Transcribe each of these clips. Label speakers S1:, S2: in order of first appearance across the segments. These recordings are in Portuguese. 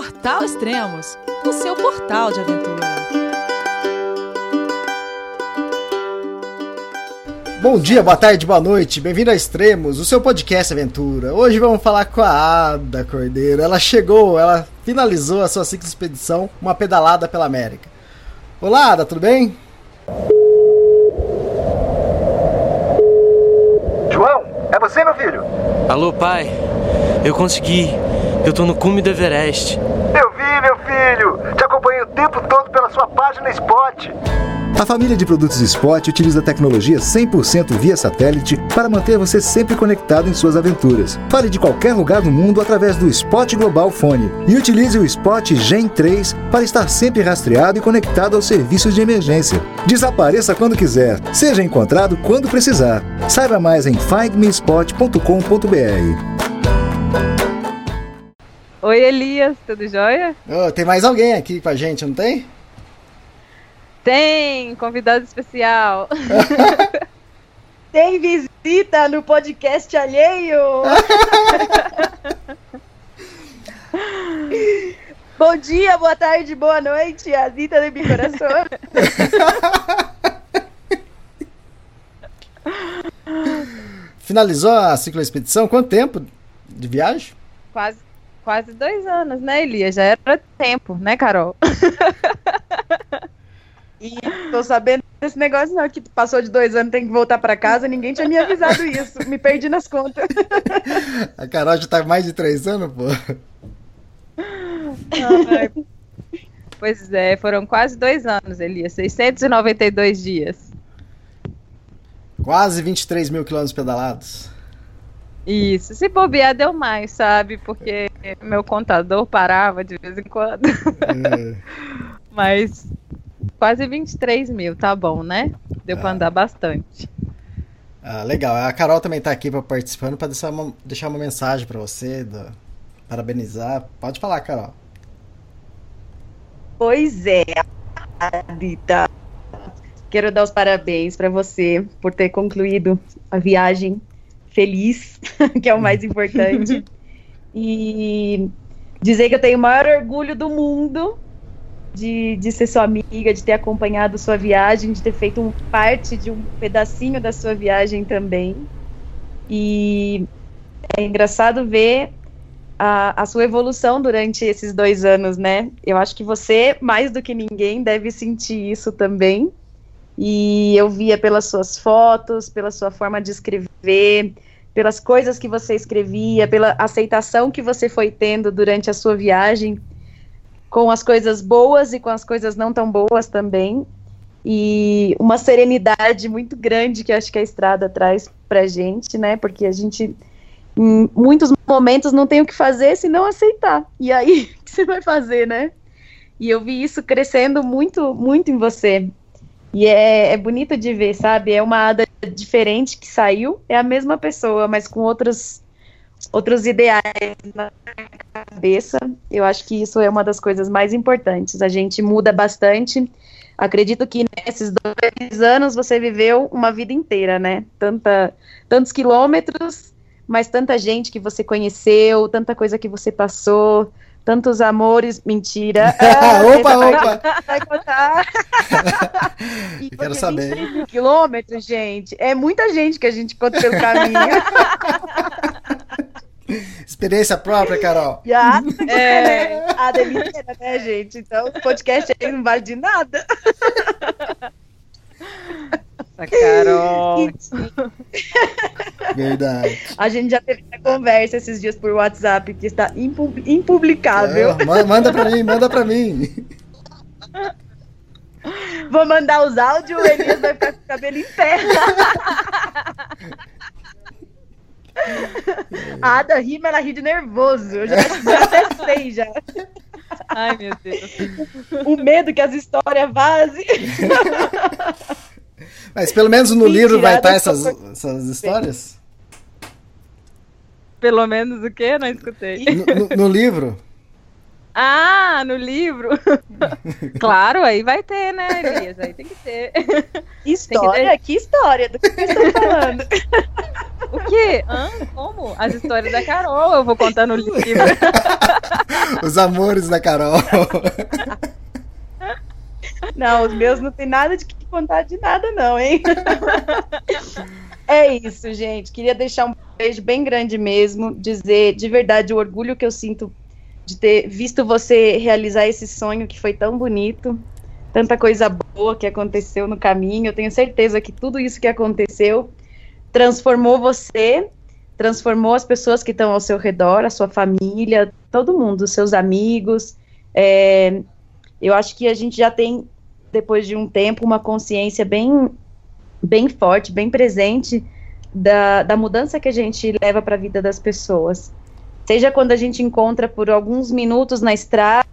S1: Portal Extremos, o seu portal de aventura.
S2: Bom dia, boa tarde, boa noite, bem-vindo a Extremos, o seu podcast aventura. Hoje vamos falar com a Ada Cordeiro. Ela chegou, ela finalizou a sua ciclo expedição, uma pedalada pela América. Olá, Ada, tudo bem?
S3: João, é você, meu filho?
S4: Alô, pai. Eu consegui. Eu tô no cume do Everest.
S3: Eu vi, meu filho. Te acompanhei o tempo todo página Spot.
S5: A família de produtos Spot utiliza tecnologia 100% via satélite para manter você sempre conectado em suas aventuras. Fale de qualquer lugar do mundo através do Spot Global Fone e utilize o Spot Gen 3 para estar sempre rastreado e conectado aos serviços de emergência. Desapareça quando quiser, seja encontrado quando precisar. Saiba mais em findmespot.com.br.
S6: Oi, Elias, tudo jóia?
S2: Oh, tem mais alguém aqui com a gente, não tem?
S6: Tem, convidado especial.
S7: tem visita no podcast alheio. Bom dia, boa tarde, boa noite, a Zita do meu coração.
S2: Finalizou a ciclo expedição? Quanto tempo de viagem?
S6: Quase, quase dois anos, né, Elias? Já era tempo, né, Carol?
S7: E tô sabendo desse negócio não, que passou de dois anos, tem que voltar para casa, ninguém tinha me avisado isso. Me perdi nas contas.
S2: A Carol já tá mais de três anos, pô.
S6: Ai, pois é, foram quase dois anos, Elias. 692 dias.
S2: Quase 23 mil quilômetros pedalados.
S6: Isso, se bobear deu mais, sabe? Porque meu contador parava de vez em quando. É. Mas quase 23 mil, tá bom, né? Deu ah. pra andar bastante.
S2: Ah, legal. A Carol também tá aqui participando para deixar uma, deixar uma mensagem para você, do, parabenizar. Pode falar, Carol.
S7: Pois é, Adita. Quero dar os parabéns para você por ter concluído a viagem feliz, que é o mais importante. e dizer que eu tenho o maior orgulho do mundo de, de ser sua amiga, de ter acompanhado sua viagem, de ter feito um, parte de um pedacinho da sua viagem também. E é engraçado ver a, a sua evolução durante esses dois anos, né? Eu acho que você, mais do que ninguém, deve sentir isso também. E eu via pelas suas fotos, pela sua forma de escrever, pelas coisas que você escrevia, pela aceitação que você foi tendo durante a sua viagem com as coisas boas e com as coisas não tão boas também. E uma serenidade muito grande que acho que a estrada traz pra gente, né? Porque a gente, em muitos momentos, não tem o que fazer senão aceitar. E aí, o que você vai fazer, né? E eu vi isso crescendo muito, muito em você. E é, é bonito de ver, sabe? É uma Ada diferente que saiu, é a mesma pessoa, mas com outros outros ideais na cabeça. Eu acho que isso é uma das coisas mais importantes. A gente muda bastante. Acredito que nesses dois anos você viveu uma vida inteira, né? Tanta, tantos quilômetros, mas tanta gente que você conheceu, tanta coisa que você passou, tantos amores. Mentira.
S2: Ah, opa, opa!
S7: Vai contar.
S2: e quero saber.
S7: quilômetros, gente. É muita gente que a gente conta pelo caminho.
S2: Experiência própria, Carol.
S7: A, é, a delícia, né, gente? Então, o podcast aí não vale de nada.
S6: A Carol.
S2: Verdade.
S7: A gente já teve essa conversa esses dias por WhatsApp, que está impublicável.
S2: É, manda pra mim, manda pra mim.
S7: Vou mandar os áudios, o Elias vai ficar com o cabelo em pé. A Ada ri, mas ela ri de nervoso. Eu já, até sei já.
S6: Ai, meu Deus.
S7: O medo que as histórias vazem.
S2: Mas pelo menos no livro vai estar essas, essas histórias?
S6: Pelo menos o quê? Não escutei.
S2: No, no, no livro?
S6: Ah, no livro? claro, aí vai ter, né, Elias? Aí tem que ter.
S7: História? Que, que, história? Do que você está falando?
S6: O quê? Hã? Como? As histórias da Carol eu vou contar no livro.
S2: Os amores da Carol.
S7: Não, os meus não tem nada de que contar de nada, não, hein? É isso, gente. Queria deixar um beijo bem grande mesmo, dizer de verdade o orgulho que eu sinto de ter visto você realizar esse sonho que foi tão bonito, tanta coisa boa que aconteceu no caminho. Eu tenho certeza que tudo isso que aconteceu transformou você, transformou as pessoas que estão ao seu redor, a sua família, todo mundo, seus amigos. É, eu acho que a gente já tem, depois de um tempo, uma consciência bem, bem forte, bem presente da, da mudança que a gente leva para a vida das pessoas. Seja quando a gente encontra por alguns minutos na estrada,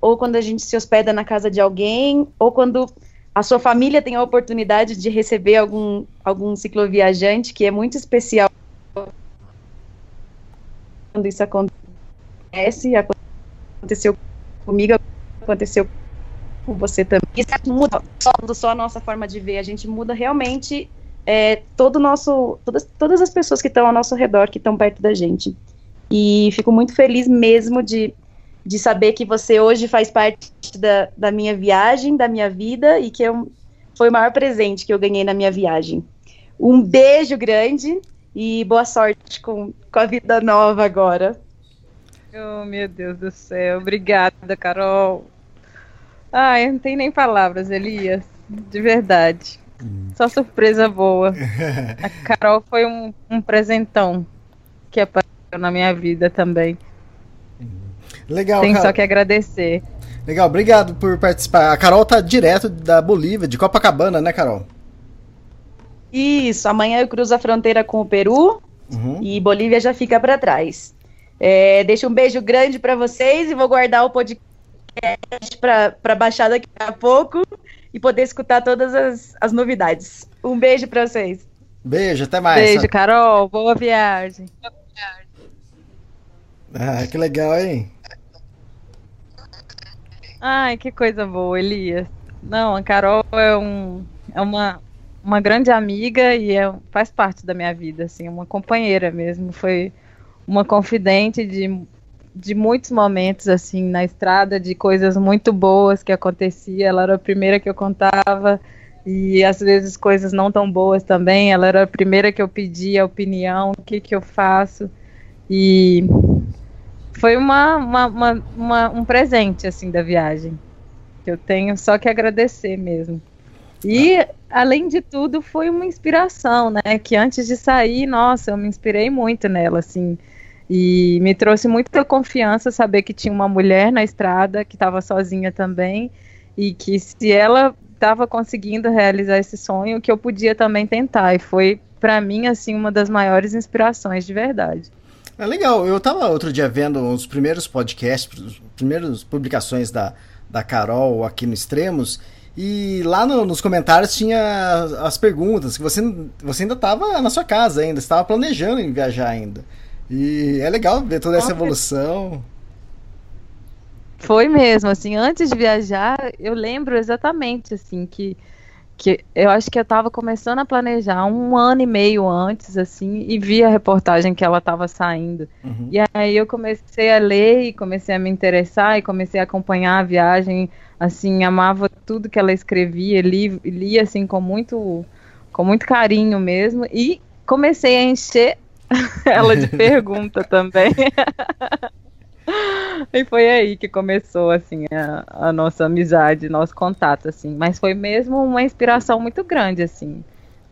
S7: ou quando a gente se hospeda na casa de alguém, ou quando a sua família tem a oportunidade de receber algum, algum cicloviajante, que é muito especial quando isso acontece, aconteceu comigo, aconteceu com você também. Isso muda só, só a nossa forma de ver, a gente muda realmente é, todo nosso, todas, todas as pessoas que estão ao nosso redor, que estão perto da gente. E fico muito feliz mesmo de, de saber que você hoje faz parte da, da minha viagem, da minha vida, e que eu, foi o maior presente que eu ganhei na minha viagem. Um beijo grande e boa sorte com, com a vida nova agora.
S6: Oh, meu Deus do céu. Obrigada, Carol. Ai, não tem nem palavras, Elias. De verdade. Só surpresa boa. A Carol foi um, um presentão que apareceu na minha vida também.
S2: Legal,
S6: Tem só que agradecer.
S2: Legal, obrigado por participar. A Carol tá direto da Bolívia, de Copacabana, né, Carol?
S7: Isso, amanhã eu cruzo a fronteira com o Peru
S2: Uhum.
S7: e Bolívia já fica para trás. É, deixo um beijo grande para vocês e vou guardar o podcast para baixar daqui a pouco e poder escutar todas as, as novidades. Um beijo para vocês.
S2: Beijo, até mais.
S6: Beijo, Carol. Boa viagem.
S2: Ah, que legal, hein?
S6: Ai, que coisa boa, Elias. Não, a Carol é, um, é uma, uma grande amiga e é, faz parte da minha vida, assim, uma companheira mesmo. Foi uma confidente de, de muitos momentos, assim, na estrada, de coisas muito boas que acontecia. Ela era a primeira que eu contava e às vezes coisas não tão boas também. Ela era a primeira que eu pedia opinião, o que que eu faço. E foi uma, uma, uma, uma, um presente assim da viagem que eu tenho só que agradecer mesmo e além de tudo foi uma inspiração né que antes de sair nossa eu me inspirei muito nela assim e me trouxe muita confiança saber que tinha uma mulher na estrada que estava sozinha também e que se ela estava conseguindo realizar esse sonho que eu podia também tentar. E foi para mim assim uma das maiores inspirações de verdade.
S2: É legal, eu tava outro dia vendo os primeiros podcasts, as primeiras publicações da, da Carol aqui no Extremos, e lá no- nos comentários tinha as, as perguntas, que você, você ainda estava na sua casa ainda, estava planejando em viajar ainda. E é legal ver toda essa evolução.
S6: Foi mesmo, assim, antes de viajar, eu lembro exatamente, assim, que, que eu acho que eu estava começando a planejar um ano e meio antes, assim, e vi a reportagem que ela estava saindo.
S2: Uhum.
S6: E aí eu comecei a ler e comecei a me interessar e comecei a acompanhar a viagem, assim, amava tudo que ela escrevia, li, li assim, com muito, com muito carinho mesmo, e comecei a encher ela de pergunta também. E foi aí que começou, assim, a, a nossa amizade, nosso contato, assim. Mas foi mesmo uma inspiração muito grande, assim.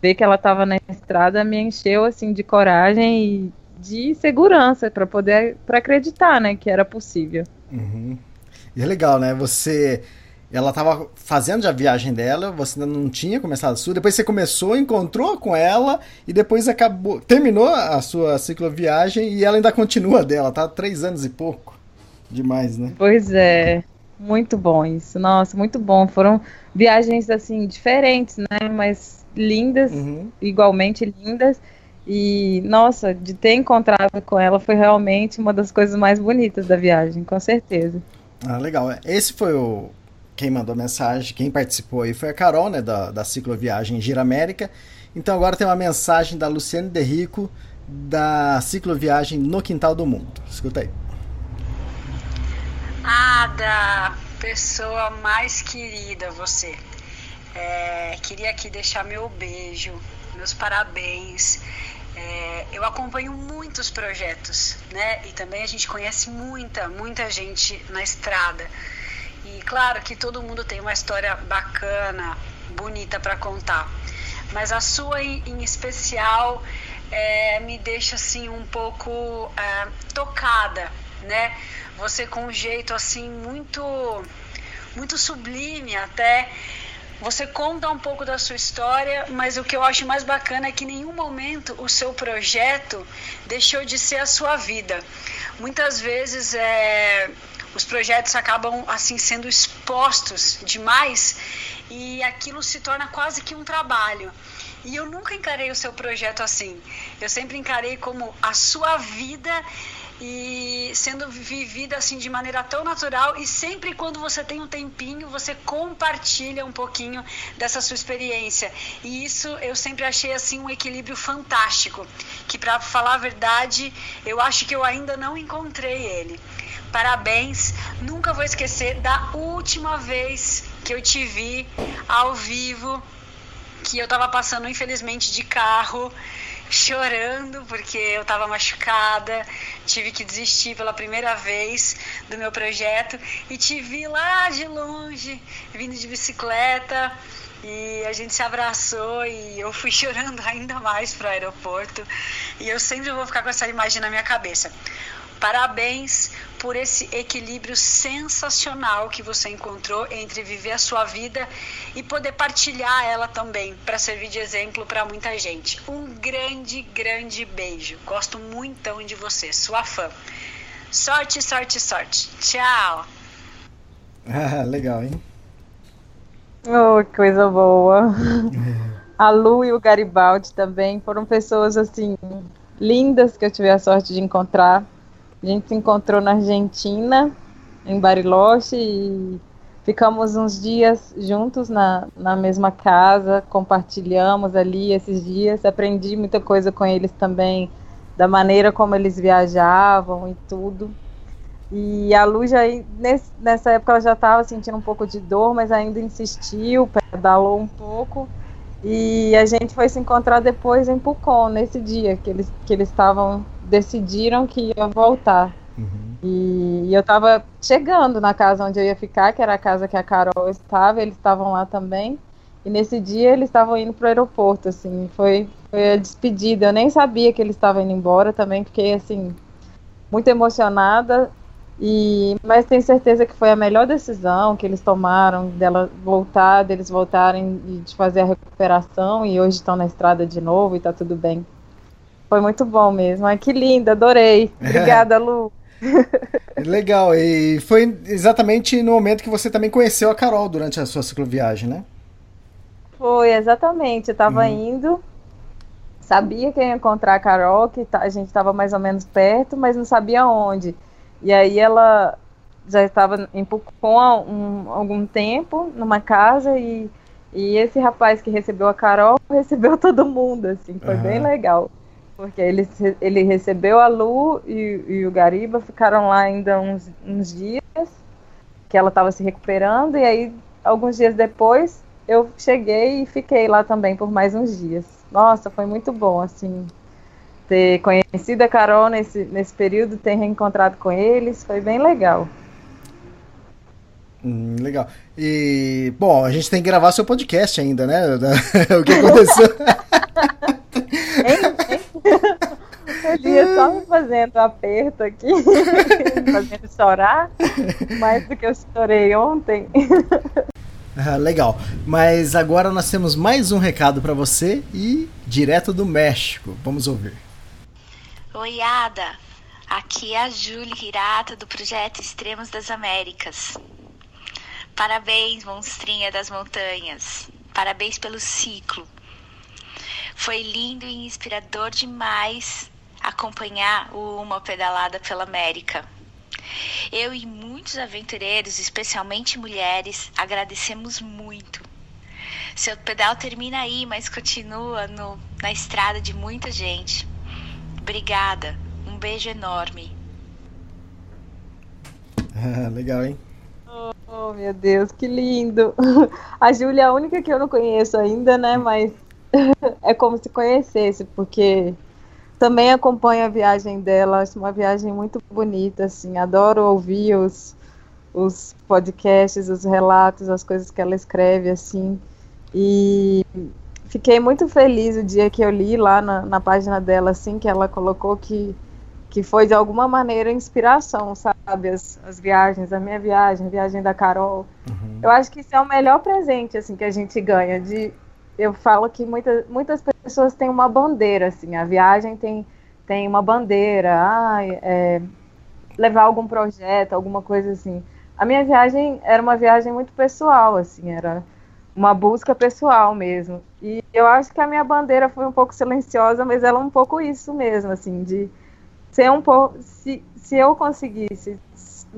S6: Ver que ela estava na estrada me encheu, assim, de coragem e de segurança para poder, para acreditar, né, que era possível.
S2: Uhum. E é legal, né? Você. Ela tava fazendo já a viagem dela, você ainda não tinha começado a sua, depois você começou, encontrou com ela e depois acabou. Terminou a sua cicloviagem e ela ainda continua dela, tá? Três anos e pouco. Demais, né?
S6: Pois é, muito bom isso. Nossa, muito bom. Foram viagens, assim, diferentes, né, mas lindas,
S2: Uhum.
S6: igualmente lindas. E, nossa, de ter encontrado com ela foi realmente uma das coisas mais bonitas da viagem, com certeza.
S2: Ah, legal. Esse foi o. Quem mandou mensagem, quem participou aí foi a Carol, né, da, da cicloviagem Gira América. Então agora tem uma mensagem da Luciane Derrico, da cicloviagem No Quintal do Mundo. Escuta aí.
S8: Ada, pessoa mais querida você. É, queria aqui deixar meu beijo, meus parabéns. É, eu acompanho muitos projetos, né? E também a gente conhece muita, muita gente na estrada. E claro que todo mundo tem uma história bacana, bonita para contar. Mas a sua em, especial é, me deixa assim um pouco é, tocada, né? Você com um jeito assim muito, muito sublime até. Você conta um pouco da sua história, mas o que eu acho mais bacana é que em nenhum momento o seu projeto deixou de ser a sua vida. Muitas vezes é, os projetos acabam assim sendo expostos demais e aquilo se torna quase que um trabalho. E eu nunca encarei o seu projeto assim. Eu sempre encarei como a sua vida e sendo vivida assim de maneira tão natural e sempre quando você tem um tempinho você compartilha um pouquinho dessa sua experiência e isso eu sempre achei assim um equilíbrio fantástico que para falar a verdade eu acho que eu ainda não encontrei ele parabéns. Nunca vou esquecer da última vez que eu te vi ao vivo que eu estava passando infelizmente de carro chorando porque eu estava machucada, tive que desistir pela primeira vez do meu projeto. E te vi lá de longe, vindo de bicicleta. E a gente se abraçou e eu fui chorando ainda mais para o aeroporto. E eu sempre vou ficar com essa imagem na minha cabeça. Parabéns por esse equilíbrio sensacional que você encontrou entre viver a sua vida e poder partilhar ela também para servir de exemplo para muita gente. Um grande, grande beijo. Gosto muito de você, sua fã. Sorte, sorte, sorte. Tchau.
S2: Ah, legal, hein?
S6: Oh, que coisa boa. A Lu e o Garibaldi também foram pessoas assim lindas que eu tive a sorte de encontrar a gente se encontrou na Argentina, em Bariloche, e ficamos uns dias juntos na, na mesma casa, compartilhamos ali esses dias, aprendi muita coisa com eles também, da maneira como eles viajavam e tudo. E a Lu já, nesse, nessa época, ela já estava sentindo um pouco de dor, mas ainda insistiu, pedalou um pouco. E a gente foi se encontrar depois em Pucon, nesse dia que eles que estavam decidiram que ia voltar. Uhum. E, eu estava chegando na casa onde eu ia ficar, que era a casa que a Carol estava, eles estavam lá também. E nesse dia eles estavam indo para o aeroporto, assim, foi, foi a despedida. Eu nem sabia que eles estavam indo embora também, fiquei assim muito emocionada. E mas tenho certeza que foi a melhor decisão que eles tomaram dela voltar, deles voltarem e de fazer a recuperação e hoje estão na estrada de novo e está tudo bem. Foi muito bom mesmo. Ai, que linda, adorei. Obrigada, Lu.
S2: Legal, e foi exatamente no momento que você também conheceu a Carol durante a sua cicloviagem, né?
S6: Foi, exatamente. Eu estava uhum. indo, sabia que ia encontrar a Carol, que a gente estava mais ou menos perto, mas não sabia onde. E aí ela já estava em Pucon há um, algum tempo, numa casa, e, e esse rapaz que recebeu a Carol recebeu todo mundo, assim, foi uhum. bem legal. Porque ele, ele recebeu a Lu e, e o Gariba, ficaram lá ainda uns, uns dias, que ela estava se recuperando, e aí, alguns dias depois, eu cheguei e fiquei lá também por mais uns dias. Nossa, foi muito bom, assim, ter conhecido a Carol nesse, nesse período, ter reencontrado com eles, foi bem legal.
S2: Hum, legal. E, bom, a gente tem que gravar seu podcast ainda, né? o que aconteceu?
S6: Ele só me fazendo aperto aqui, me fazendo chorar, mais do que eu chorei ontem.
S2: Ah, legal. Mas agora nós temos mais um recado para você e direto do México. Vamos ouvir.
S9: Oi, Ada. Aqui é a Júlia Hirata do projeto Extremos das Américas. Parabéns, monstrinha das montanhas. Parabéns pelo ciclo. Foi lindo e inspirador demais acompanhar o Uma Pedalada pela América. Eu e muitos aventureiros, especialmente mulheres, agradecemos muito. Seu pedal termina aí, mas continua no, na estrada de muita gente. Obrigada. Um beijo enorme.
S2: Legal, hein?
S6: Oh, meu Deus, que lindo. A Júlia é a única que eu não conheço ainda, né? Mas é como se conhecesse, porque também acompanho a viagem dela, acho uma viagem muito bonita, assim, adoro ouvir os, os podcasts, os relatos, as coisas que ela escreve, assim, e fiquei muito feliz o dia que eu li lá na, na página dela, assim, que ela colocou que, que foi de alguma maneira inspiração, sabe, as, as viagens, a minha viagem, a viagem da Carol, uhum. eu acho que isso é o melhor presente, assim, que a gente ganha, de eu falo que muita, muitas pessoas têm uma bandeira, assim, a viagem tem, tem uma bandeira, ah, é, levar algum projeto, alguma coisa assim. A minha viagem era uma viagem muito pessoal, assim, era uma busca pessoal mesmo. E eu acho que a minha bandeira foi um pouco silenciosa, mas ela é um pouco isso mesmo, assim, de ser um pouco. Se, se eu conseguisse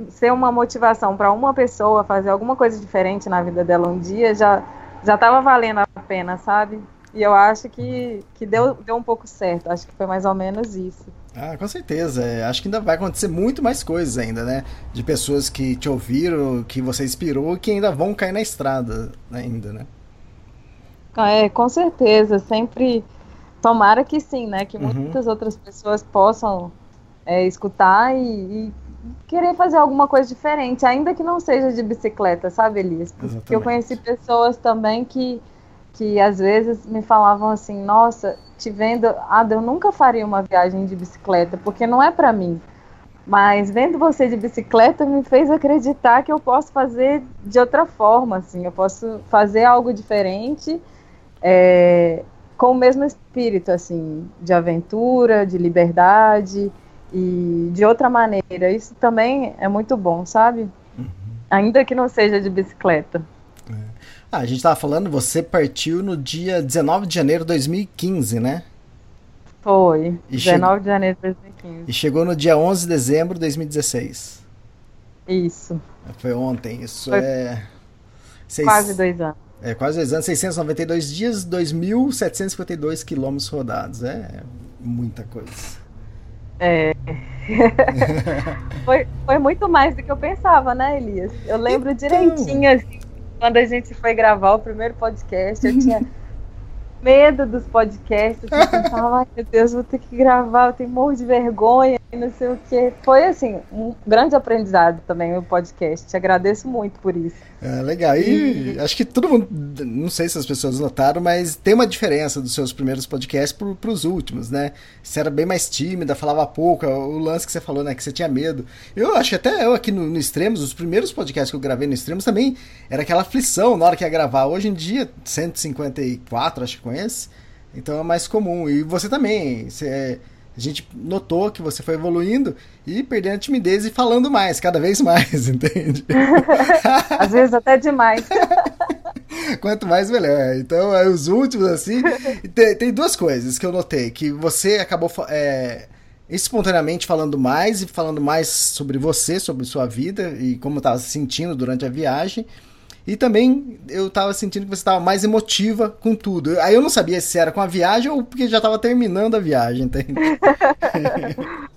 S6: ser uma motivação para uma pessoa fazer alguma coisa diferente na vida dela um dia, já já estava valendo a pena, sabe? E eu acho que, que deu, deu um pouco certo. Acho que foi mais ou menos isso.
S2: Ah, com certeza. É, acho que ainda vai acontecer muito mais coisas ainda, né? De pessoas que te ouviram, que você inspirou, que ainda vão cair na estrada ainda, né?
S6: É, com certeza. Sempre tomara que sim, né? Que uhum. muitas outras pessoas possam é, escutar e, e, querer fazer alguma coisa diferente, ainda que não seja de bicicleta, sabe, Elias? Porque Exatamente. eu conheci pessoas também que, que às vezes me falavam assim, nossa, te vendo, Ada, eu nunca faria uma viagem de bicicleta, porque não é para mim. Mas vendo você de bicicleta me fez acreditar que eu posso fazer de outra forma, assim, eu posso fazer algo diferente, é, com o mesmo espírito, assim, de aventura, de liberdade, e de outra maneira. Isso também é muito bom, sabe? Uhum. Ainda que não seja de bicicleta.
S2: É. Ah, a gente estava falando, você partiu no dia 19 de janeiro de 2015, né?
S6: Foi, e 19 che... de janeiro de 2015.
S2: E chegou no dia 11 de dezembro de 2016.
S6: Isso.
S2: Foi ontem, isso
S6: Foi
S2: é...
S6: Seis... Quase dois anos.
S2: É, quase dois anos, 692 dias, 2.752 quilômetros rodados. É muita coisa.
S6: É. foi, foi muito mais do que eu pensava, né, Elias? Eu lembro então... direitinho, assim, quando a gente foi gravar o primeiro podcast, eu tinha medo dos podcasts. Eu pensava, ai meu Deus, vou ter que gravar, eu tenho morro de vergonha e não sei o que. Foi assim, um grande aprendizado também o podcast. Te agradeço muito por isso.
S2: É, legal. E, e acho que todo mundo, não sei se as pessoas notaram, mas tem uma diferença dos seus primeiros podcasts para os últimos, né? Você era bem mais tímida, falava pouco, o lance que você falou, né? Que você tinha medo. Eu acho que até eu aqui no, no Extremos, os primeiros podcasts que eu gravei no Extremos também era aquela aflição na hora que ia gravar. Hoje em dia, 154, acho que conhece. Então é mais comum. E você também. Você, a gente notou que você foi evoluindo e perdendo a timidez e falando mais, cada vez mais, entende?
S6: Às vezes até demais.
S2: Quanto mais, melhor. Então, é, os últimos, assim. Tem, tem, duas coisas que eu notei: que você acabou é, espontaneamente falando mais e falando mais sobre você, sobre sua vida e como estava se sentindo durante a viagem. E também eu tava sentindo que você tava mais emotiva com tudo. Aí eu não sabia se era com a viagem ou porque já tava terminando a viagem, entende?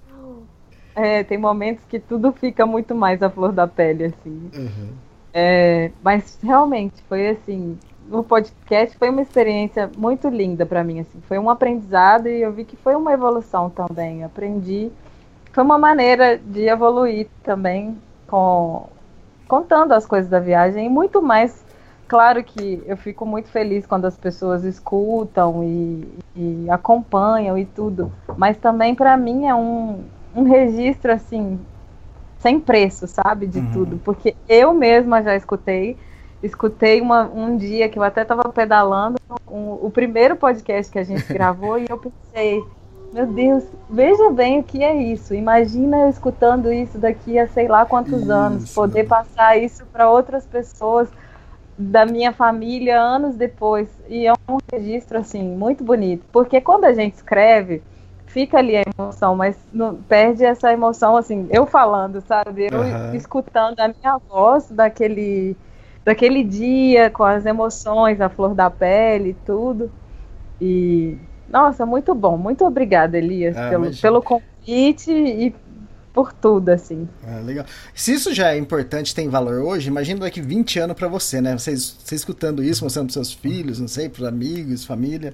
S6: é, tem momentos que tudo fica muito mais à flor da pele, assim. Uhum. É, mas realmente foi assim, no podcast foi uma experiência muito linda para mim, assim. Foi um aprendizado e eu vi que foi uma evolução também. Aprendi, foi uma maneira de evoluir também com contando as coisas da viagem e muito mais. Claro que eu fico muito feliz quando as pessoas escutam e, e acompanham e tudo, mas também para mim é um, um registro assim sem preço, sabe, de uhum. tudo, porque eu mesma já escutei, escutei uma, um dia que eu até estava pedalando um, o primeiro podcast que a gente gravou e eu pensei, meu Deus, veja bem o que é isso. Imagina eu escutando isso daqui a sei lá quantos isso. anos, poder passar isso para outras pessoas. da minha família anos depois. E é um registro, assim, muito bonito. Porque quando a gente escreve, fica ali a emoção, mas não, perde essa emoção, assim, eu falando, sabe? Eu uhum. escutando a minha voz daquele, daquele dia, com as emoções, a flor da pele e tudo. E, nossa, muito bom. Muito obrigada, Elias, ah, pelo, pelo convite e por tudo, assim.
S2: Ah, legal. Se isso já é importante, tem valor hoje, imagina daqui 20 anos para você, né? Você, você escutando isso, mostrando pros seus filhos, não sei, pros amigos, família.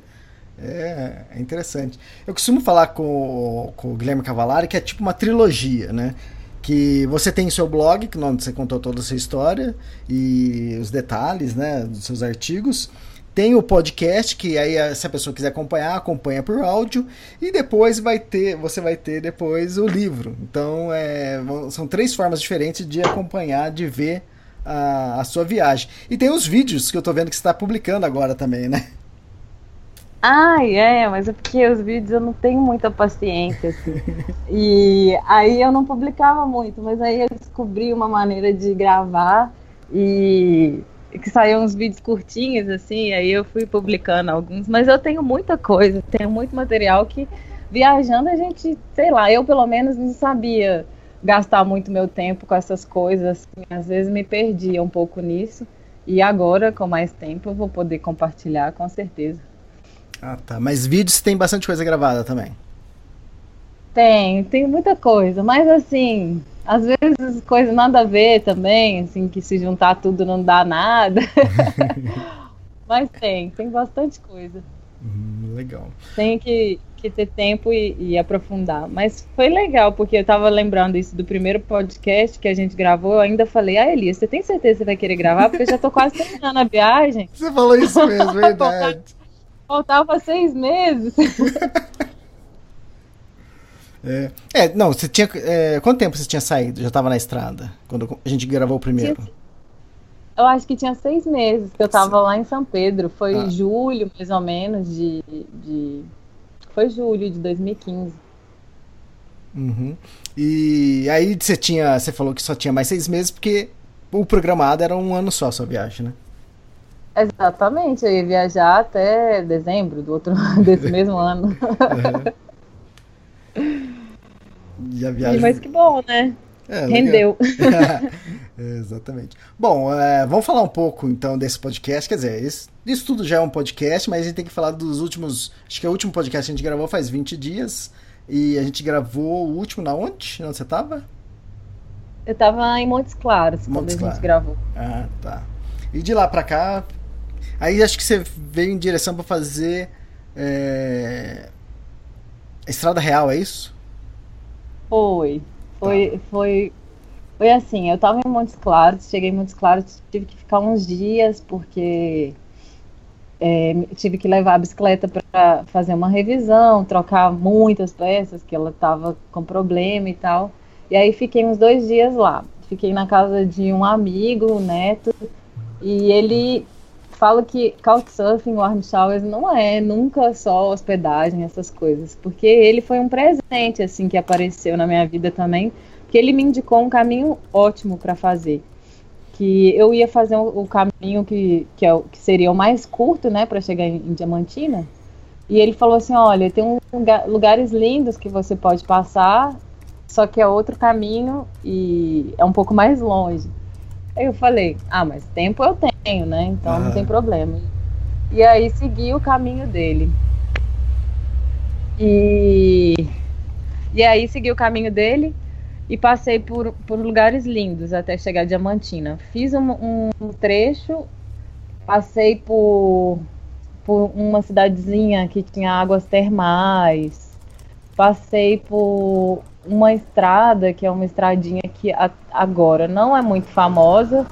S2: É, é interessante. Eu costumo falar com, com o Guilherme Cavalari que é tipo uma trilogia, né? Que você tem seu blog, que onde você contou toda a sua história e os detalhes, né, dos seus artigos. Tem o podcast, que aí se a pessoa quiser acompanhar, acompanha por áudio. E depois vai ter, você vai ter depois o livro. Então é, são três formas diferentes de acompanhar, de ver a, a sua viagem. E tem os vídeos que eu tô vendo que você está publicando agora também, né?
S6: Ai, é, mas é porque os vídeos eu não tenho muita paciência, assim. e aí eu não publicava muito, mas aí eu descobri uma maneira de gravar e que saíam uns vídeos curtinhos, assim, aí eu fui publicando alguns, mas eu tenho muita coisa, tenho muito material que viajando a gente, sei lá, eu pelo menos não sabia gastar muito meu tempo com essas coisas, assim, às vezes me perdia um pouco nisso, e agora, com mais tempo, eu vou poder compartilhar com certeza.
S2: Ah, tá. Mas vídeos tem bastante coisa gravada também.
S6: Tem, tem muita coisa, mas assim, às vezes coisa nada a ver também, assim, que se juntar tudo não dá nada. mas tem, tem bastante coisa.
S2: Hum, legal.
S6: Tem que, que ter tempo e, e, aprofundar. Mas foi legal, porque eu tava lembrando isso do primeiro podcast que a gente gravou. Eu ainda falei, ah, Elias, você tem certeza que você vai querer gravar? Porque eu já tô quase terminando a viagem.
S2: Você falou isso mesmo, verdade.
S6: Faltava seis meses.
S2: É, é, não, você tinha. É, quanto tempo você tinha saído? Já estava na estrada? Quando a gente gravou o primeiro?
S6: Eu acho que tinha seis meses que eu estava lá em São Pedro. Foi ah. julho, mais ou menos, de, de. Foi julho de 2015.
S2: Uhum. E aí você tinha. Você falou que só tinha mais seis meses porque o programado era um ano só a sua viagem, né?
S6: Exatamente, eu ia viajar até dezembro do outro desse mesmo ano. Uhum.
S2: A viagem...
S6: Mas que bom, né? É, Rendeu.
S2: exatamente. Bom, é, vamos falar um pouco então desse podcast. Quer dizer, isso, isso, tudo já é um podcast, mas a gente tem que falar dos últimos. Acho que o último podcast que a gente gravou faz 20 dias. E a gente gravou o último na onde? Onde você tava?
S6: Eu tava em Montes Claros Montes quando a gente gravou.
S2: Ah, tá. E de lá pra cá. Aí acho que você veio em direção para fazer. É, Estrada Real, é isso?
S6: Foi. Foi, tá. foi, foi assim, eu tava em Montes Claros, cheguei em Montes Claros, tive que ficar uns dias porque é, tive que levar a bicicleta para fazer uma revisão, trocar muitas peças, que ela tava com problema e tal. E aí fiquei uns dois dias lá. Fiquei na casa de um amigo, Neto, e ele falo que Couchsurfing, Warm Showers não é nunca só hospedagem, essas coisas, porque ele foi um presente assim que apareceu na minha vida também, que ele me indicou um caminho ótimo para fazer. Que eu ia fazer o, o caminho que, que, é, que, seria o mais curto, né, para chegar em, em, Diamantina. E ele falou assim: olha, tem um lugar, lugares lindos que você pode passar, só que é outro caminho e é um pouco mais longe. Aí eu falei, ah, mas tempo eu tenho, né? Então ah. não tem problema. E aí segui o caminho dele. E, e aí segui o caminho dele e passei por, por lugares lindos até chegar a Diamantina. Fiz um, um trecho, passei por, por uma cidadezinha que tinha águas termais, passei por uma estrada, que é uma estradinha que agora não é muito famosa,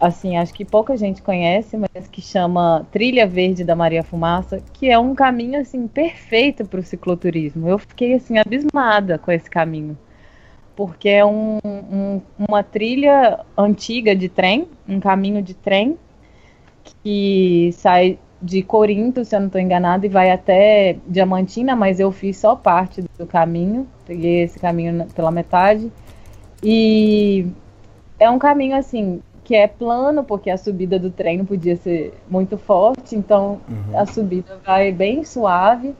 S6: assim, acho que pouca gente conhece, mas que chama Trilha Verde da Maria Fumaça, que é um caminho assim perfeito para o cicloturismo. Eu fiquei assim abismada com esse caminho, porque é um, um, uma trilha antiga de trem, um caminho de trem que sai de Corinto, se eu não estou enganado, e vai até Diamantina, mas eu fiz só parte do caminho, peguei esse caminho pela metade. E é um caminho assim que é plano, porque a subida do trem não podia ser muito forte, então
S2: Uhum.
S6: a subida vai bem suave.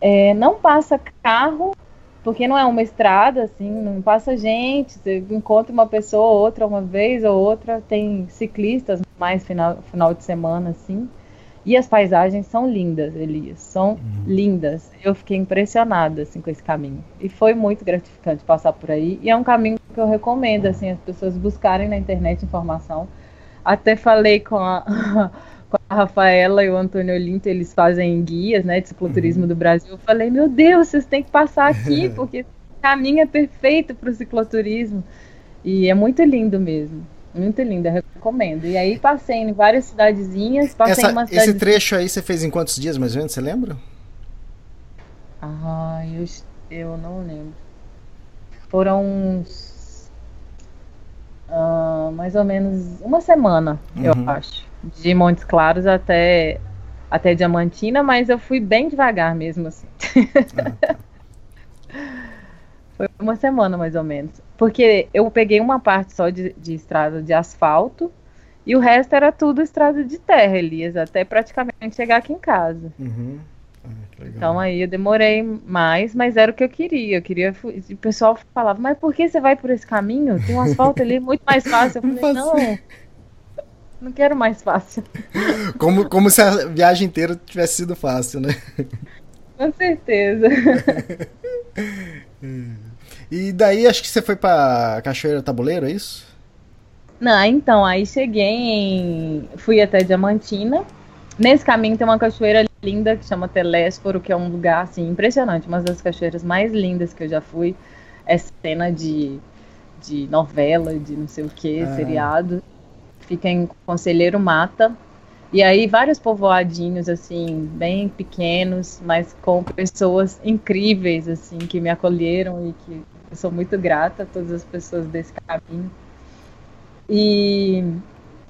S6: É, não passa carro, porque não é uma estrada, assim, não passa gente. Você encontra uma pessoa ou outra uma vez ou outra, tem ciclistas mais final, final de semana, assim. E as paisagens são lindas, Elias, são lindas. Eu fiquei impressionada assim com esse caminho. E foi muito gratificante passar por aí. E é um caminho que eu recomendo assim as pessoas buscarem na internet informação. Até falei com a, com a Rafaela e o Antônio Olinto, eles fazem guias, né, de cicloturismo do Brasil. Eu falei, meu Deus, vocês têm que passar aqui, porque caminho é perfeito para o cicloturismo. E é muito lindo mesmo. Muito lindo, eu recomendo. E aí passei em várias cidadezinhas, passei
S2: Essa-
S6: em uma
S2: esse
S6: cidade.
S2: trecho aí você fez em quantos dias, mais ou menos, você lembra?
S6: Ah, eu, eu não lembro. Foram uns. ah, mais ou menos uma semana, eu
S2: Uhum.
S6: acho. De Montes Claros até, até Diamantina, mas eu fui bem devagar mesmo, assim. Foi uma semana mais ou menos. Porque eu peguei uma parte só de, de estrada de asfalto e o resto era tudo estrada de terra, Elias, até praticamente chegar aqui em casa.
S2: Uhum. Ah.
S6: Então aí eu demorei mais, mas era o que eu queria. Eu queria. e O pessoal falava, mas por que você vai por esse caminho? Tem um asfalto ali muito mais fácil. Eu falei, não, não quero mais fácil.
S2: Como, como se a viagem inteira tivesse sido fácil, né?
S6: Com certeza.
S2: E daí acho que você foi pra Cachoeira Tabuleiro, é isso?
S6: Não, então, aí cheguei em. Fui até Diamantina. Nesse caminho tem uma cachoeira linda que chama Telésforo, que é um lugar assim impressionante, uma das cachoeiras mais lindas que eu já fui. É cena de, de novela, de não sei o que,
S2: Ah.
S6: seriado. Fica em Conselheiro Mata. E aí vários povoadinhos assim, bem pequenos, mas com pessoas incríveis assim que me acolheram e que eu sou muito grata a todas as pessoas desse caminho. E,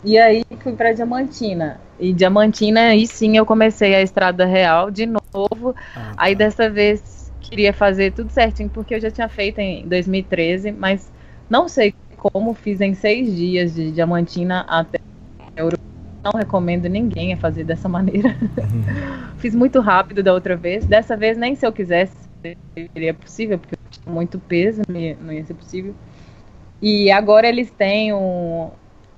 S6: e aí fui para Diamantina. E Diamantina, aí sim eu comecei a Estrada Real de novo.
S2: Ah,
S6: Aí
S2: tá.
S6: dessa vez queria fazer tudo certinho, porque eu já tinha feito em 2013, mas não sei como fiz em seis dias de Diamantina até Euro. Não recomendo ninguém a fazer dessa maneira. Fiz muito rápido da outra vez. Dessa vez nem se eu quisesse seria possível, porque eu tinha muito peso, não ia, ser possível. E agora eles têm um,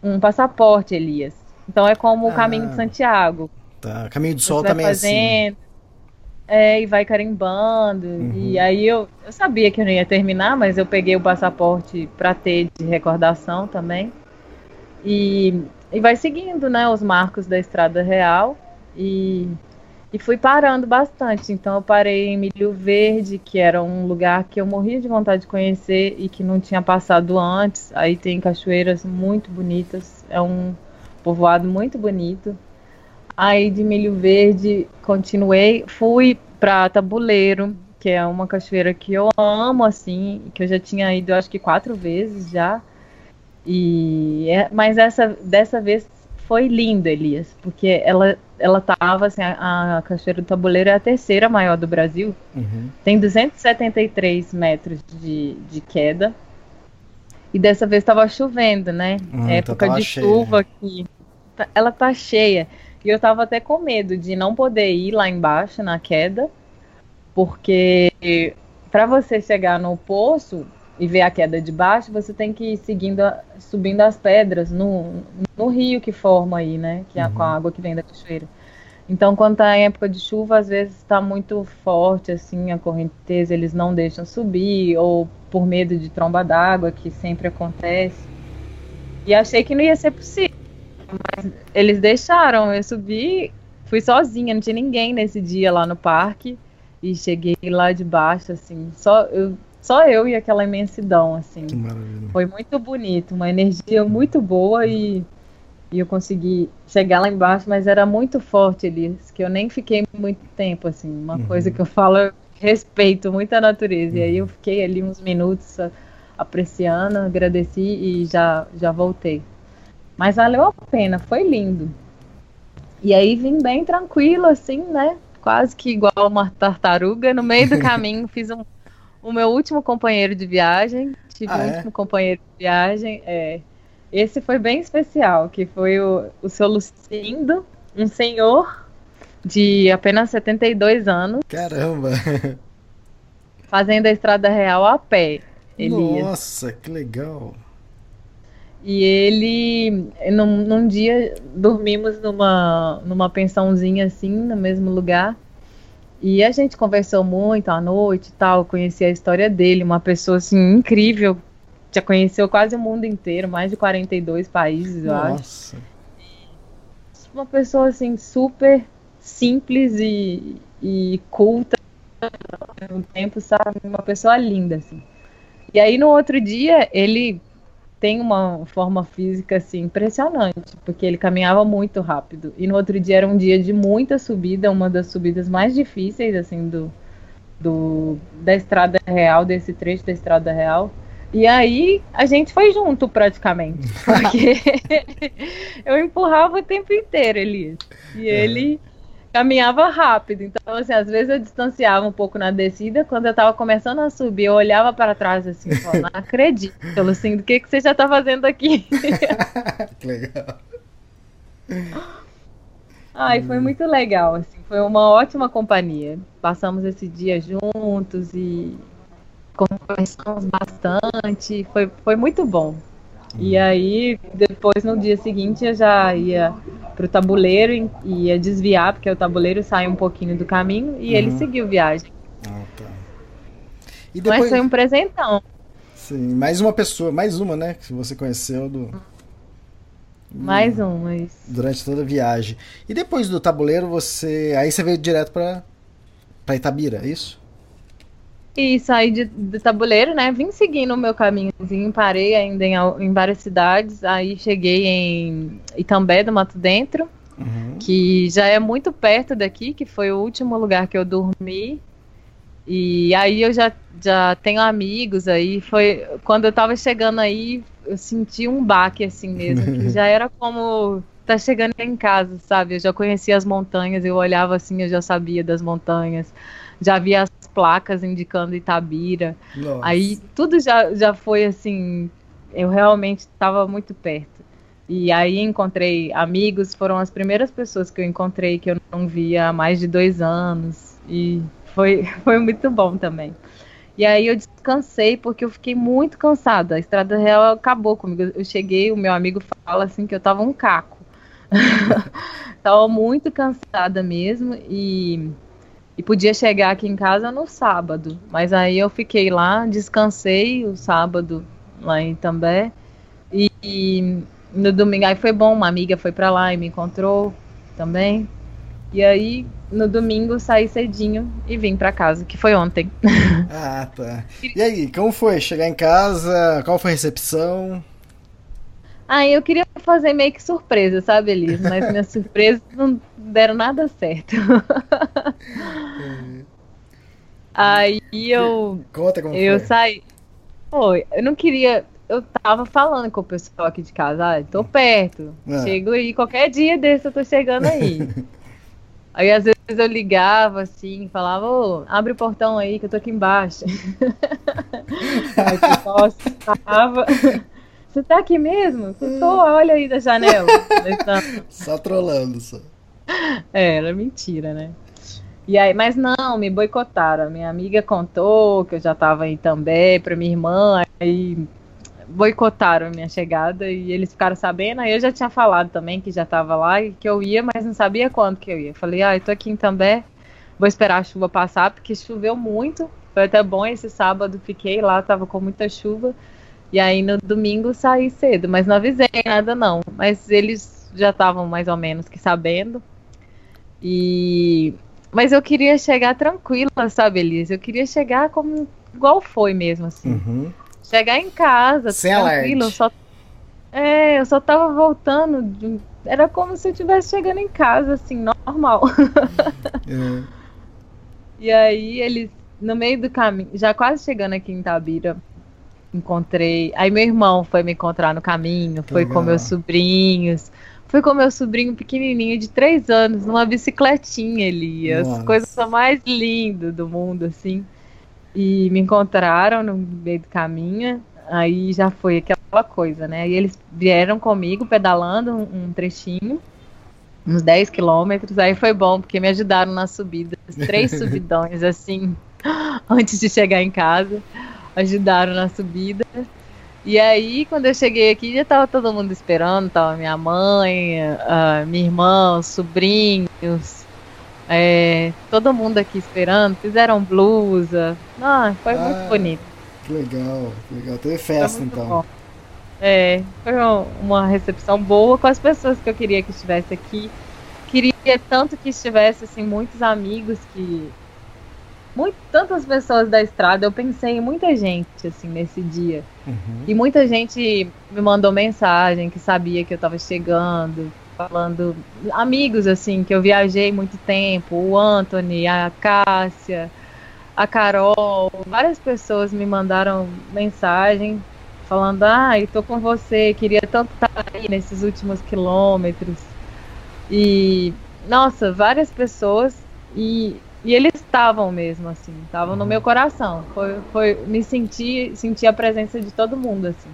S6: um passaporte, Elias. Então é como o
S2: Ah.
S6: caminho de Santiago.
S2: Tá. Caminho do Sol também é assim.
S6: fazendo, é, e vai carimbando.
S2: Uhum.
S6: E aí eu, eu sabia que eu não ia terminar, mas eu peguei o passaporte para ter de recordação também. E, e vai seguindo, né, os marcos da Estrada Real. E, e fui parando bastante. Então eu parei em Milho Verde, que era um lugar que eu morria de vontade de conhecer e que não tinha passado antes. Aí tem cachoeiras muito bonitas. É um povoado muito bonito. Aí de Milho Verde continuei, fui para Tabuleiro, que é uma cachoeira que eu amo, assim, que eu já tinha ido acho que quatro vezes já. E é- mas essa dessa vez foi linda, Elias, porque ela ela tava assim, a, a cachoeira do Tabuleiro é a terceira maior do Brasil,
S2: Uhum.
S6: tem 273 metros de, de queda. E dessa vez estava chovendo, né?
S2: Hum,
S6: Época de
S2: cheia.
S6: chuva aqui. Tá- Ela tá cheia. E eu tava até com medo de não poder ir lá embaixo na queda, porque para você chegar no poço e ver a queda de baixo, você tem que ir seguindo, subindo as pedras no, no rio que forma aí, né? Que é com a água que vem da cachoeira. Então, quando tá em época de chuva, às vezes está muito forte, assim, a correnteza, eles não deixam subir, ou por medo de tromba d'água, que sempre acontece. E achei que não ia ser possível, mas eles deixaram, eu subi, fui sozinha, não tinha ninguém nesse dia lá no parque, e cheguei lá de baixo, assim, só eu, só eu e aquela imensidão, assim.
S2: Que maravilha.
S6: Foi muito bonito, uma energia muito boa e, e eu consegui chegar lá embaixo, mas era muito forte ali, que eu nem fiquei muito tempo, assim. Uma
S2: Uhum.
S6: coisa que eu falo, eu respeito muito a natureza. E aí eu fiquei ali uns minutos apreciando, agradeci e já, já voltei. Mas valeu a pena, foi lindo. E aí vim bem tranquilo, assim, né? Quase que igual uma tartaruga. No meio do caminho fiz um, o meu último companheiro de viagem. Tive
S2: Ah,
S6: um
S2: é?
S6: último companheiro de viagem. É, esse foi bem especial, que foi o, o seu Lucindo, um senhor de apenas 72 anos.
S2: Caramba!
S6: Fazendo a estrada real a pé.
S2: Elias. Nossa, que legal!
S6: E ele, num, num, dia, dormimos numa, numa pensãozinha assim, no mesmo lugar. E a gente conversou muito à noite e tal, conheci a história dele, uma pessoa assim incrível, já conheceu quase o mundo inteiro, mais de 42 países, eu Nossa. acho. Uma pessoa assim super simples e, e culta ao mesmo tempo, sabe? Uma pessoa linda assim. E aí no outro dia ele tem uma forma física assim impressionante, porque ele caminhava muito rápido. E no outro dia era um dia de muita subida, uma das subidas mais difíceis assim do, do da estrada real, desse trecho da estrada real. E aí a gente foi junto praticamente, porque eu empurrava o tempo inteiro, Elias. E é. ele caminhava rápido. Então, assim, às vezes eu distanciava um pouco na descida. Quando eu tava começando a subir, eu olhava para trás assim, falando, não acredito, assim, do que, que você já tá fazendo aqui? que legal. Ai, foi muito legal, assim, foi uma ótima companhia. Passamos esse dia juntos e conversamos bastante, foi, foi muito bom. E aí, depois no dia seguinte, eu já ia pro tabuleiro e ia desviar, porque o tabuleiro sai um pouquinho do caminho e uhum. ele seguiu viagem. Ah, tá. E depois... Mas foi um presentão.
S2: Sim, mais uma pessoa, mais uma, né? Que você conheceu do.
S6: Mais uma, isso.
S2: Durante toda a viagem. E depois do tabuleiro, você. Aí você veio direto pra, pra Itabira, é isso?
S6: E saí de, de tabuleiro, né? Vim seguindo o meu caminhozinho, parei ainda em, em várias cidades. Aí cheguei em Itambé do Mato Dentro, uhum. que já é muito perto daqui, que foi o último lugar que eu dormi. E aí eu já, já tenho amigos aí. Foi quando eu tava chegando aí, eu senti um baque assim mesmo, que já era como tá chegando em casa, sabe? Eu já conhecia as montanhas, eu olhava assim, eu já sabia das montanhas já vi as placas indicando Itabira. Nossa. Aí tudo já, já foi assim, eu realmente estava muito perto. E aí encontrei amigos, foram as primeiras pessoas que eu encontrei que eu não via há mais de dois anos. E foi, foi muito bom também. E aí eu descansei porque eu fiquei muito cansada. A estrada real acabou comigo. Eu cheguei, o meu amigo fala assim que eu tava um caco. tava muito cansada mesmo e e podia chegar aqui em casa no sábado. Mas aí eu fiquei lá, descansei o sábado lá em També. E, e no domingo aí foi bom, uma amiga foi para lá e me encontrou também. E aí no domingo saí cedinho e vim para casa, que foi ontem.
S2: Ah, tá. E aí, como foi chegar em casa? Qual foi a recepção?
S6: Aí eu queria fazer meio que surpresa, sabe, Elis? Mas minhas surpresas não deram nada certo. Aí eu.
S2: Conta como
S6: eu foi. saí. Foi, eu não queria. Eu tava falando com o pessoal aqui de casa, ah, tô perto. Ah. Chego aí, qualquer dia desse eu tô chegando aí. aí às vezes eu ligava assim, falava, ô, abre o portão aí que eu tô aqui embaixo. aí o pessoal tava. Você tá aqui mesmo? Eu tô, olha aí da janela.
S2: só trolando, só.
S6: É, era mentira, né? E aí, mas não, me boicotaram. Minha amiga contou que eu já tava aí também pra minha irmã, aí boicotaram a minha chegada e eles ficaram sabendo. Aí eu já tinha falado também que já tava lá e que eu ia, mas não sabia quando que eu ia. Falei, ah, eu tô aqui em També, vou esperar a chuva passar, porque choveu muito. Foi até bom esse sábado, fiquei lá, tava com muita chuva. E aí no domingo saí cedo, mas não avisei nada não. Mas eles já estavam mais ou menos que sabendo. E mas eu queria chegar tranquila, sabe, Elise? Eu queria chegar como igual foi mesmo assim. Uhum. Chegar em casa,
S2: Sem tranquilo, eu
S6: só É, eu só tava voltando, de... era como se eu estivesse chegando em casa assim, normal. Uhum. E aí eles no meio do caminho, já quase chegando aqui em Tabira, encontrei. Aí meu irmão foi me encontrar no caminho, foi Legal. com meus sobrinhos. Fui com meu sobrinho pequenininho de três anos numa bicicletinha, Elias. Nossa. Coisa mais linda do mundo, assim. E me encontraram no meio do caminho. Aí já foi aquela coisa, né? E eles vieram comigo pedalando um, trechinho, uns 10 quilômetros. Aí foi bom, porque me ajudaram nas subidas. Três subidões, assim, antes de chegar em casa. Ajudaram na subida. E aí, quando eu cheguei aqui, já tava todo mundo esperando, tava minha mãe, a minha irmã, os sobrinhos, é, todo mundo aqui esperando, fizeram blusa. Ah, foi ah, muito bonito.
S2: Que legal, que legal. Teve festa então. Bom.
S6: É, foi uma recepção boa com as pessoas que eu queria que estivesse aqui. Queria tanto que estivesse assim muitos amigos que muito, tantas pessoas da estrada, eu pensei em muita gente, assim, nesse dia. Uhum. E muita gente me mandou mensagem que sabia que eu estava chegando, falando. Amigos, assim, que eu viajei muito tempo, o Anthony, a Cássia, a Carol, várias pessoas me mandaram mensagem falando, ai, ah, tô com você, queria tanto estar aí nesses últimos quilômetros. E, nossa, várias pessoas. E e eles estavam mesmo, assim, estavam no meu coração. Foi, foi, me senti, senti a presença de todo mundo, assim,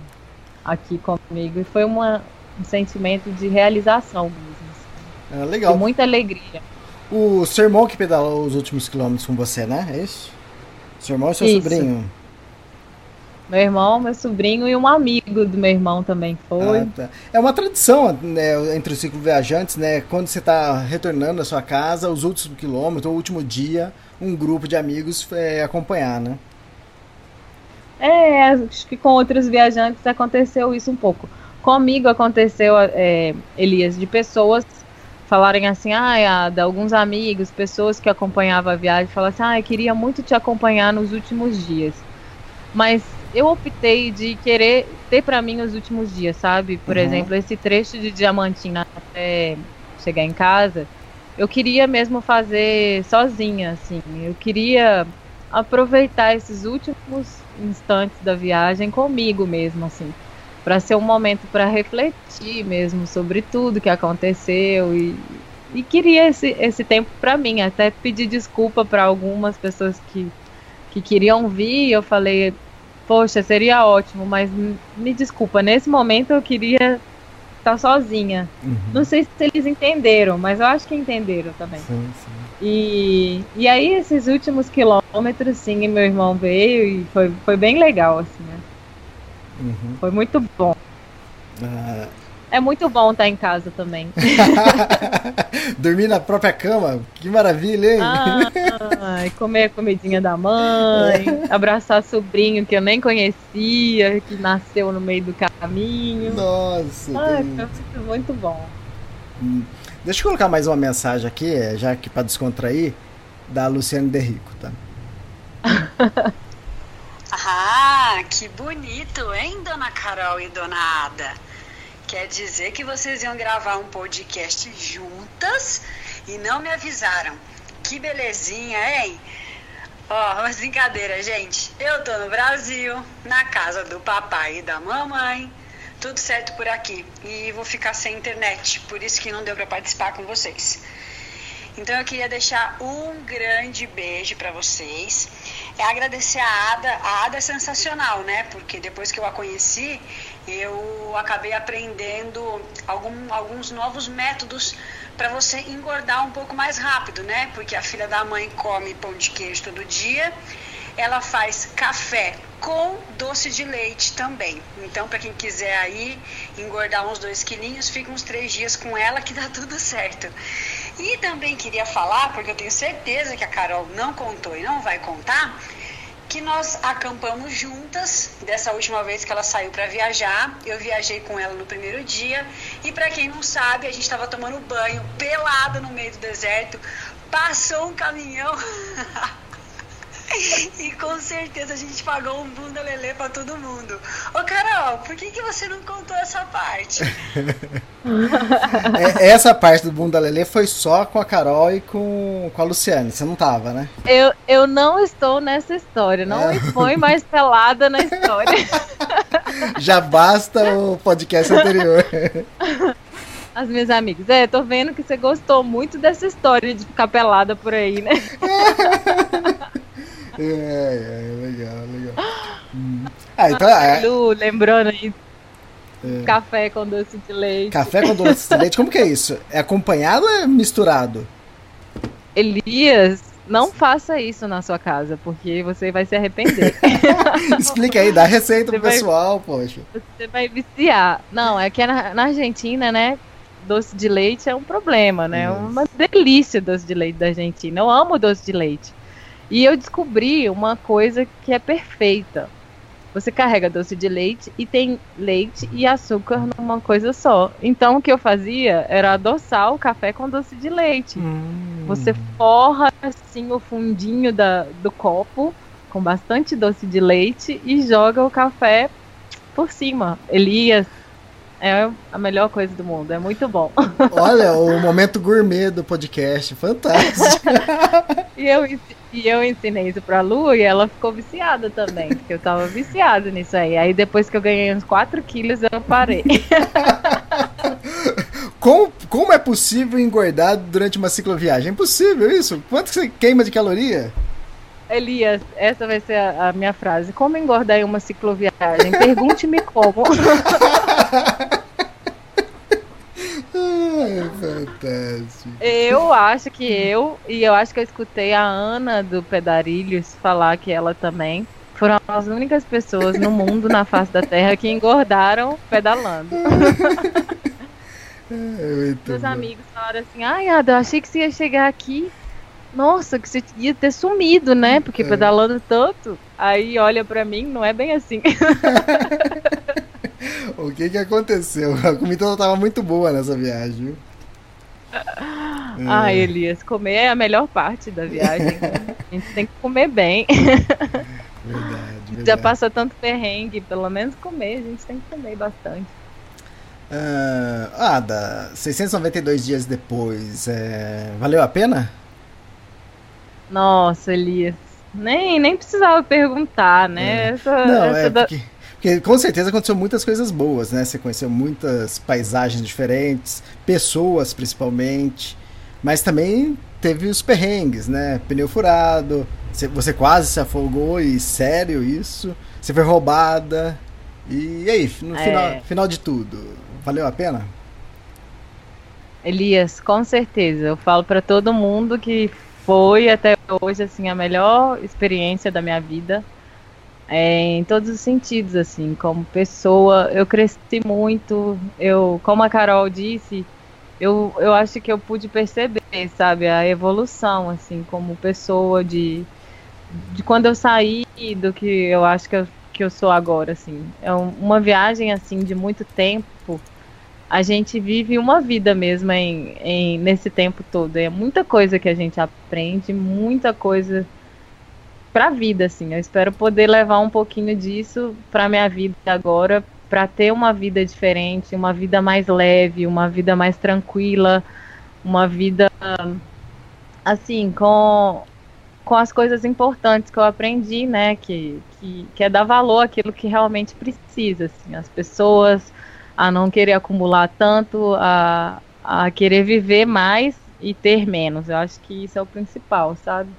S6: aqui comigo. E foi uma, um sentimento de realização mesmo.
S2: Assim, é, legal.
S6: De muita alegria.
S2: O seu irmão que pedalou os últimos quilômetros com você, né? É isso? Seu irmão e seu isso. sobrinho?
S6: Meu irmão, meu sobrinho e um amigo do meu irmão também foi. Ah, tá.
S2: É uma tradição né, entre os ciclo viajantes, né? Quando você está retornando à sua casa, os últimos quilômetros, o último dia, um grupo de amigos é, acompanhar, né?
S6: É, acho que com outros viajantes aconteceu isso um pouco. Comigo aconteceu, é, Elias, de pessoas falarem assim, ah, de alguns amigos, pessoas que acompanhavam a viagem, falaram assim, ah, eu queria muito te acompanhar nos últimos dias. Mas eu optei de querer ter para mim os últimos dias, sabe? Por uhum. exemplo, esse trecho de Diamantina até chegar em casa, eu queria mesmo fazer sozinha, assim. Eu queria aproveitar esses últimos instantes da viagem comigo mesmo, assim, para ser um momento para refletir mesmo sobre tudo que aconteceu e, e queria esse, esse tempo para mim, até pedir desculpa para algumas pessoas que, que queriam vir. Eu falei, poxa, seria ótimo, mas me desculpa, nesse momento eu queria estar sozinha. Uhum. Não sei se eles entenderam, mas eu acho que entenderam também. Sim, sim. E, e aí, esses últimos quilômetros, sim, meu irmão veio e foi, foi bem legal, assim, né? Uhum. Foi muito bom. Ah, é muito bom estar em casa também.
S2: Dormir na própria cama, que maravilha, hein?
S6: Ah, comer a comidinha da mãe, abraçar sobrinho que eu nem conhecia, que nasceu no meio do caminho.
S2: Nossa!
S6: Ai, foi muito bom.
S2: Hum. Deixa eu colocar mais uma mensagem aqui, já que para descontrair, da Luciane Derrico, tá?
S8: ah, que bonito, hein, dona Carol e dona Ada? Quer dizer que vocês iam gravar um podcast juntas e não me avisaram. Que belezinha, hein? Ó, oh, mas brincadeira, gente. Eu tô no Brasil, na casa do papai e da mamãe. Tudo certo por aqui. E vou ficar sem internet, por isso que não deu para participar com vocês. Então eu queria deixar um grande beijo para vocês. É agradecer a Ada. A Ada é sensacional, né? Porque depois que eu a conheci, eu acabei aprendendo algum, alguns novos métodos para você engordar um pouco mais rápido, né? Porque a filha da mãe come pão de queijo todo dia. Ela faz café com doce de leite também. Então, para quem quiser aí engordar uns dois quilinhos, fica uns três dias com ela que dá tudo certo. E também queria falar, porque eu tenho certeza que a Carol não contou e não vai contar, que nós acampamos juntas dessa última vez que ela saiu para viajar. Eu viajei com ela no primeiro dia e para quem não sabe, a gente estava tomando banho pelada no meio do deserto. Passou um caminhão E com certeza a gente pagou um bunda lelê pra todo mundo. Ô Carol, por que, que você não contou essa parte?
S2: é, essa parte do bunda lelê foi só com a Carol e com, com a Luciane. Você não tava, né?
S6: Eu, eu não estou nessa história. Não é. me põe mais pelada na história.
S2: Já basta o podcast anterior.
S6: As minhas amigas, é, tô vendo que você gostou muito dessa história de ficar pelada por aí, né?
S2: É, é, legal, legal. Hum. Ah, então, é.
S6: Lu, lembrando aí É. Café com doce de leite.
S2: Café com doce de leite, como que é isso? É acompanhado ou é misturado?
S6: Elias, não faça isso na sua casa, porque você vai se arrepender.
S2: Explica aí, dá receita você pro pessoal, poxa.
S6: Você vai viciar. Não, é que na, na Argentina, né? Doce de leite é um problema, né? É uma delícia doce de leite da Argentina. Eu amo doce de leite. E eu descobri uma coisa que é perfeita. Você carrega doce de leite e tem leite e açúcar numa coisa só. Então o que eu fazia era adoçar o café com doce de leite. Hum. Você forra assim o fundinho da, do copo com bastante doce de leite e joga o café por cima. Elias, é a melhor coisa do mundo, é muito bom.
S2: Olha, o momento gourmet do podcast, fantástico.
S6: e eu e eu ensinei isso pra Lu e ela ficou viciada também, porque eu tava viciada nisso aí. Aí depois que eu ganhei uns 4 quilos, eu parei.
S2: como, como é possível engordar durante uma cicloviagem? É impossível isso? Quanto você queima de caloria?
S6: Elias, essa vai ser a, a minha frase. Como engordar em uma cicloviagem? Pergunte-me como.
S2: Ai, fantástico.
S6: Eu acho que eu, e eu acho que eu escutei a Ana do Pedarilhos falar que ela também foram as únicas pessoas no mundo, na face da Terra, que engordaram pedalando. É, Meus bom. amigos falaram assim: ai, Ada, eu achei que você ia chegar aqui. Nossa, que você ia ter sumido, né? Porque é. pedalando tanto. Aí olha pra mim, não é bem assim.
S2: o que que aconteceu? A comida não tava muito boa nessa viagem.
S6: Ah, Elias, comer é a melhor parte da viagem. A gente tem que comer bem. Verdade, verdade. Já passa tanto perrengue, pelo menos comer, a gente tem que comer bastante.
S2: Uh, ah, da 692 dias depois, é... valeu a pena?
S6: Nossa, Elias, nem, nem precisava perguntar, né?
S2: É. Essa, Não, essa é da... porque porque com certeza aconteceu muitas coisas boas, né? Você conheceu muitas paisagens diferentes, pessoas principalmente, mas também teve os perrengues, né? Pneu furado, você quase se afogou e sério isso, você foi roubada. E, aí, no é. final, final de tudo, valeu a pena?
S6: Elias, com certeza. Eu falo para todo mundo que foi até hoje assim a melhor experiência da minha vida é, em todos os sentidos, assim, como pessoa, eu cresci muito, eu, como a Carol disse, eu, eu acho que eu pude perceber, sabe, a evolução, assim, como pessoa de, de quando eu saí do que eu acho que eu, que eu sou agora, assim. É uma viagem, assim, de muito tempo, a gente vive uma vida mesmo em, em, nesse tempo todo. É muita coisa que a gente aprende, muita coisa para a vida, assim. Eu espero poder levar um pouquinho disso para minha vida agora, para ter uma vida diferente, uma vida mais leve, uma vida mais tranquila, uma vida assim com com as coisas importantes que eu aprendi, né, que, que, que é dar valor àquilo que realmente precisa, assim, as pessoas a não querer acumular tanto, a, a querer viver mais e ter menos. Eu acho que isso é o principal, sabe?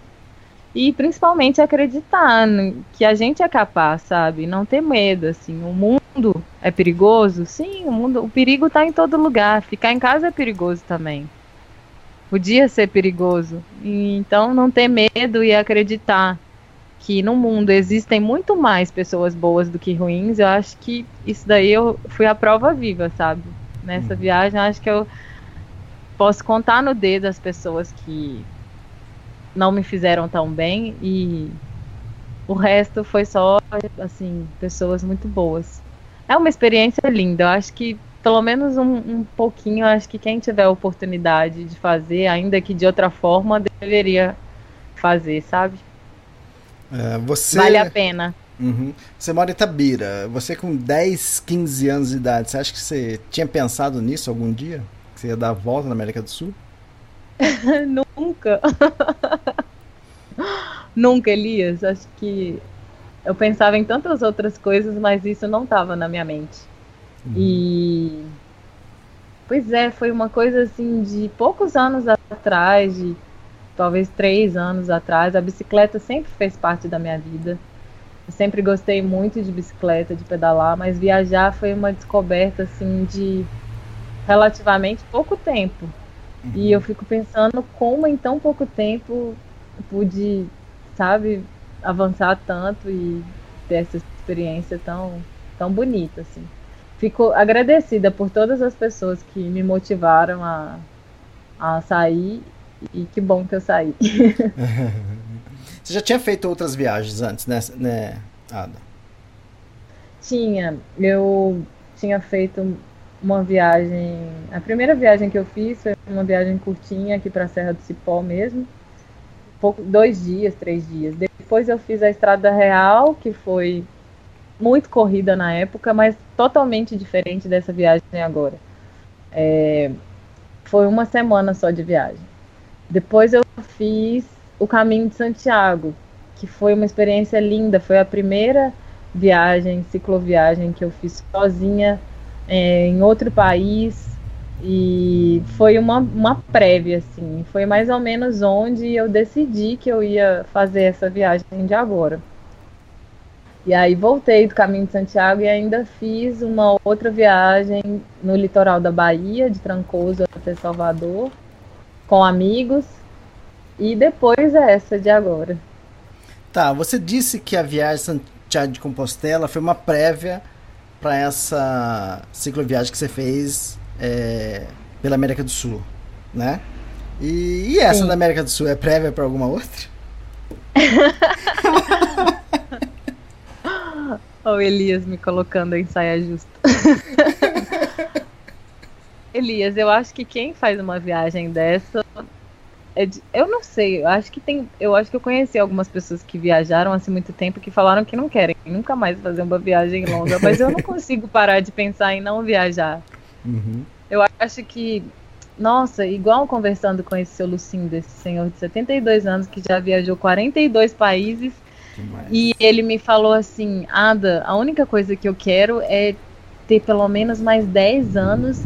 S6: E principalmente acreditar que a gente é capaz, sabe? Não ter medo, assim. O mundo é perigoso? Sim, o mundo, o perigo está em todo lugar. Ficar em casa é perigoso também. Podia ser perigoso. E, então não ter medo e acreditar que no mundo existem muito mais pessoas boas do que ruins, eu acho que isso daí eu fui a prova viva, sabe? Nessa uhum. viagem, acho que eu posso contar no dedo as pessoas que não me fizeram tão bem e o resto foi só, assim, pessoas muito boas. É uma experiência linda. Eu acho que, pelo menos um, um pouquinho, acho que quem tiver a oportunidade de fazer, ainda que de outra forma, deveria fazer, sabe?
S2: É, você...
S6: Vale a pena.
S2: Uhum. Você mora em Itabira. Você com 10, 15 anos de idade, você acha que você tinha pensado nisso algum dia? Que você ia dar a volta na América do Sul?
S6: Nunca. Nunca, Elias. Acho que eu pensava em tantas outras coisas, mas isso não estava na minha mente. Uhum. E. Pois é, foi uma coisa assim de poucos anos atrás, de talvez três anos atrás. A bicicleta sempre fez parte da minha vida. sempre gostei muito de bicicleta, de pedalar, mas viajar foi uma descoberta assim de relativamente pouco tempo. Uhum. E eu fico pensando como em tão pouco tempo pude, sabe, avançar tanto e ter essa experiência tão, tão bonita, assim. Fico agradecida por todas as pessoas que me motivaram a, a sair e que bom que eu saí.
S2: Você já tinha feito outras viagens antes, né, né Ada?
S6: Tinha. Eu tinha feito uma viagem. A primeira viagem que eu fiz foi uma viagem curtinha aqui para a Serra do Cipó mesmo. Pouco, dois dias, três dias. Depois eu fiz a Estrada Real, que foi muito corrida na época, mas totalmente diferente dessa viagem agora. É, foi uma semana só de viagem. Depois eu fiz o Caminho de Santiago, que foi uma experiência linda. Foi a primeira viagem, cicloviagem que eu fiz sozinha é, em outro país. E foi uma, uma prévia, assim. Foi mais ou menos onde eu decidi que eu ia fazer essa viagem de agora. E aí voltei do caminho de Santiago e ainda fiz uma outra viagem no litoral da Bahia, de Trancoso até Salvador, com amigos. E depois é essa de agora.
S2: Tá, você disse que a viagem Santiago de Compostela foi uma prévia para essa cicloviagem que você fez é, pela América do Sul, né? E, e essa Sim. da América do Sul é prévia para alguma outra?
S6: o Elias me colocando em saia justa. Elias, eu acho que quem faz uma viagem dessa é de, eu não sei, eu acho que tem, eu acho que eu conheci algumas pessoas que viajaram há assim, muito tempo que falaram que não querem nunca mais fazer uma viagem longa, mas eu não consigo parar de pensar em não viajar. Uhum. Eu acho que, nossa, igual conversando com esse seu Lucindo, esse senhor de 72 anos que já viajou 42 países, Demais. e ele me falou assim, Ada, a única coisa que eu quero é ter pelo menos mais 10 anos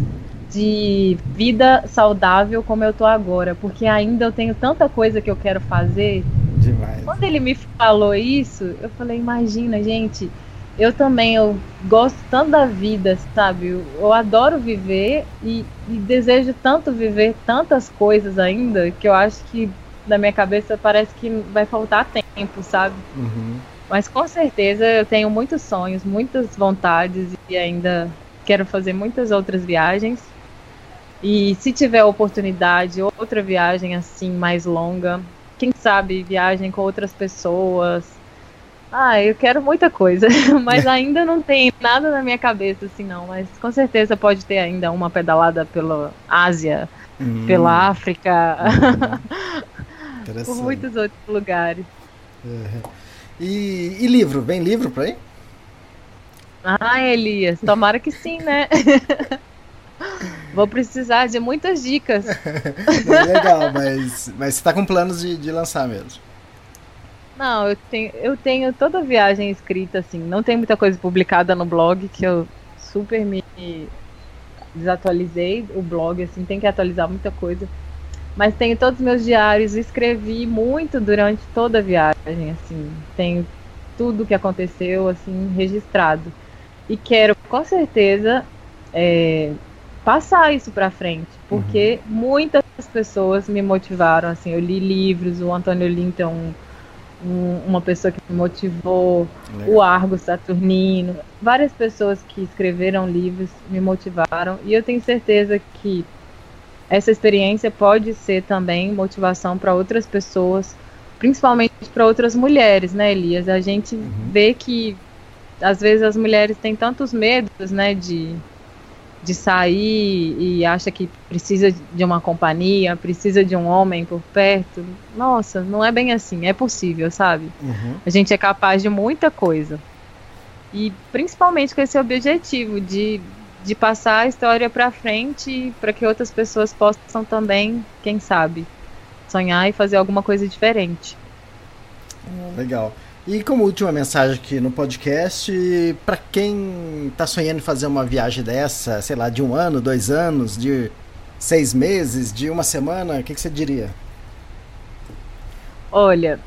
S6: de vida saudável como eu tô agora, porque ainda eu tenho tanta coisa que eu quero fazer.
S2: Demais.
S6: Quando ele me falou isso, eu falei, imagina, gente, eu também eu gosto tanto da vida, sabe? Eu, eu adoro viver e, e, desejo tanto viver tantas coisas ainda que eu acho que na minha cabeça parece que vai faltar tempo, sabe? Uhum. Mas com certeza eu tenho muitos sonhos, muitas vontades e ainda quero fazer muitas outras viagens. E se tiver oportunidade, outra viagem assim mais longa, quem sabe viagem com outras pessoas. Ah, eu quero muita coisa, mas ainda não tem nada na minha cabeça assim não, mas com certeza pode ter ainda uma pedalada pela Ásia, hum. pela África, hum. por muitos outros lugares.
S2: Uhum. E, e livro, vem livro para aí?
S6: Ah, Elias, tomara que sim, né? Vou precisar de muitas dicas.
S2: é legal, mas, mas você está com planos de, de lançar mesmo?
S6: Não, eu tenho, eu tenho toda a viagem escrita, assim. Não tem muita coisa publicada no blog, que eu super me desatualizei o blog, assim, tem que atualizar muita coisa. Mas tenho todos os meus diários, escrevi muito durante toda a viagem, assim. Tenho tudo que aconteceu, assim, registrado. E quero, com certeza, é, passar isso para frente, porque uhum. muitas pessoas me motivaram, assim, eu li livros, o Antônio Linton, um, uma pessoa que me motivou, Legal. o Argo Saturnino, várias pessoas que escreveram livros me motivaram e eu tenho certeza que essa experiência pode ser também motivação para outras pessoas, principalmente para outras mulheres, né, Elias? A gente uhum. vê que às vezes as mulheres têm tantos medos, né, de de sair e acha que precisa de uma companhia, precisa de um homem por perto. Nossa, não é bem assim, é possível, sabe? Uhum. A gente é capaz de muita coisa. E principalmente com esse objetivo de, de passar a história para frente para que outras pessoas possam também, quem sabe, sonhar e fazer alguma coisa diferente.
S2: Legal. E como última mensagem aqui no podcast, para quem está sonhando em fazer uma viagem dessa, sei lá, de um ano, dois anos, de seis meses, de uma semana, o que, que você diria?
S6: Olha,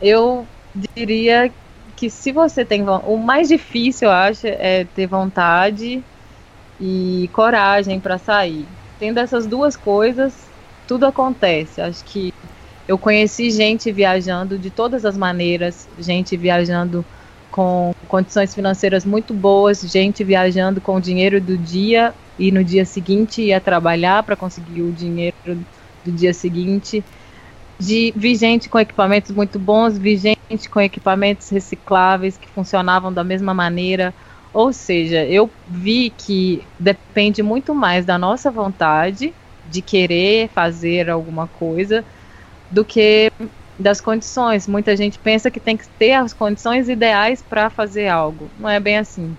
S6: eu diria que se você tem o mais difícil, eu acho, é ter vontade e coragem para sair. Tendo essas duas coisas, tudo acontece. Acho que eu conheci gente viajando de todas as maneiras, gente viajando com condições financeiras muito boas, gente viajando com o dinheiro do dia e no dia seguinte ia trabalhar para conseguir o dinheiro do dia seguinte. De, vi gente com equipamentos muito bons, vi gente com equipamentos recicláveis que funcionavam da mesma maneira. Ou seja, eu vi que depende muito mais da nossa vontade de querer fazer alguma coisa do que das condições. Muita gente pensa que tem que ter as condições ideais para fazer algo. Não é bem assim.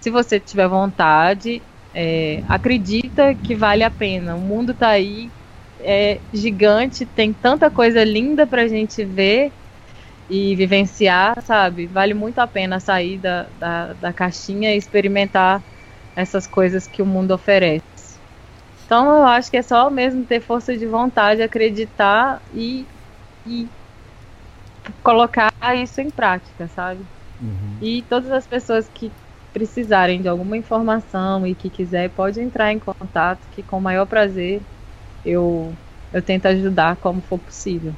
S6: Se você tiver vontade, é, acredita que vale a pena. O mundo está aí, é gigante, tem tanta coisa linda para a gente ver e vivenciar, sabe? Vale muito a pena sair da, da, da caixinha e experimentar essas coisas que o mundo oferece. Então eu acho que é só mesmo ter força de vontade, acreditar e, e colocar isso em prática, sabe? Uhum. E todas as pessoas que precisarem de alguma informação e que quiser, pode entrar em contato, que com o maior prazer eu, eu tento ajudar como for possível.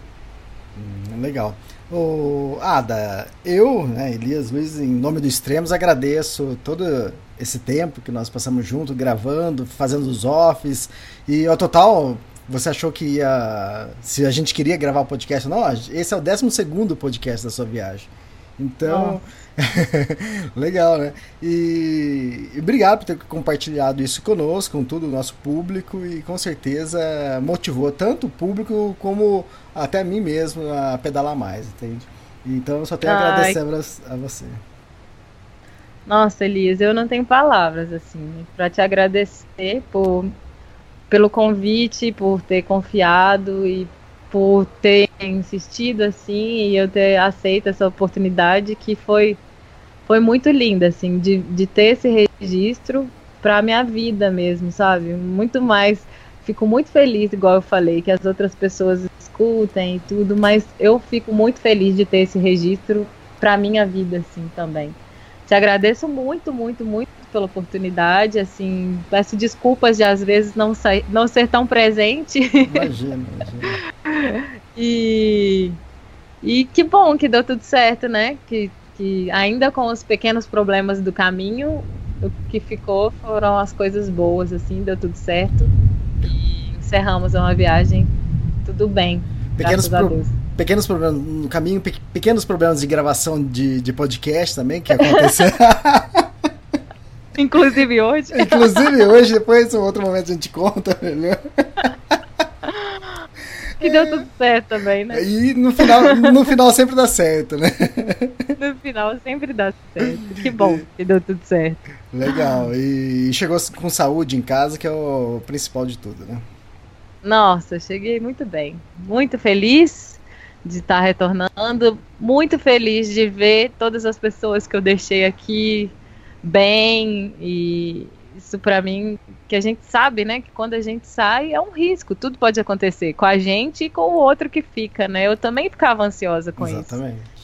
S2: Hum, legal. O Ada, eu, né, Elias Luiz, em nome do Extremos, agradeço todo esse tempo que nós passamos junto, gravando, fazendo os offs. E ao total, você achou que ia. Se a gente queria gravar o podcast não? Esse é o 12 podcast da sua viagem. Então. Legal, né? E... e, obrigado por ter compartilhado isso conosco, com todo o nosso público, e com certeza motivou tanto o público como até mim mesmo a pedalar mais, entende? Então eu só tenho a agradecer a você.
S6: Nossa, Elias, eu não tenho palavras assim para te agradecer por pelo convite, por ter confiado e por ter insistido assim e eu ter aceito essa oportunidade que foi foi muito linda assim de, de ter esse registro para minha vida mesmo, sabe? Muito mais fico muito feliz, igual eu falei, que as outras pessoas escutem e tudo, mas eu fico muito feliz de ter esse registro para minha vida assim também. Te agradeço muito, muito, muito pela oportunidade. Assim, peço desculpas de às vezes não, sair, não ser tão presente. Imagina, imagina. e, e que bom que deu tudo certo, né? Que, que ainda com os pequenos problemas do caminho, o que ficou foram as coisas boas, assim, deu tudo certo. E encerramos uma viagem tudo bem.
S2: Pequenos, pro, pequenos problemas no caminho, pe, pequenos problemas de gravação de, de podcast também que aconteceram.
S6: Inclusive hoje.
S2: Inclusive hoje, depois em outro momento a gente conta, entendeu?
S6: Que deu tudo certo também, né?
S2: E no final, no final sempre dá certo, né?
S6: No final sempre dá certo. Que bom que deu tudo certo.
S2: Legal. E chegou com saúde em casa, que é o principal de tudo, né?
S6: Nossa, cheguei muito bem. Muito feliz de estar retornando. Muito feliz de ver todas as pessoas que eu deixei aqui bem. E isso para mim, que a gente sabe, né? Que quando a gente sai é um risco. Tudo pode acontecer com a gente e com o outro que fica, né? Eu também ficava ansiosa com Exatamente. isso. Exatamente.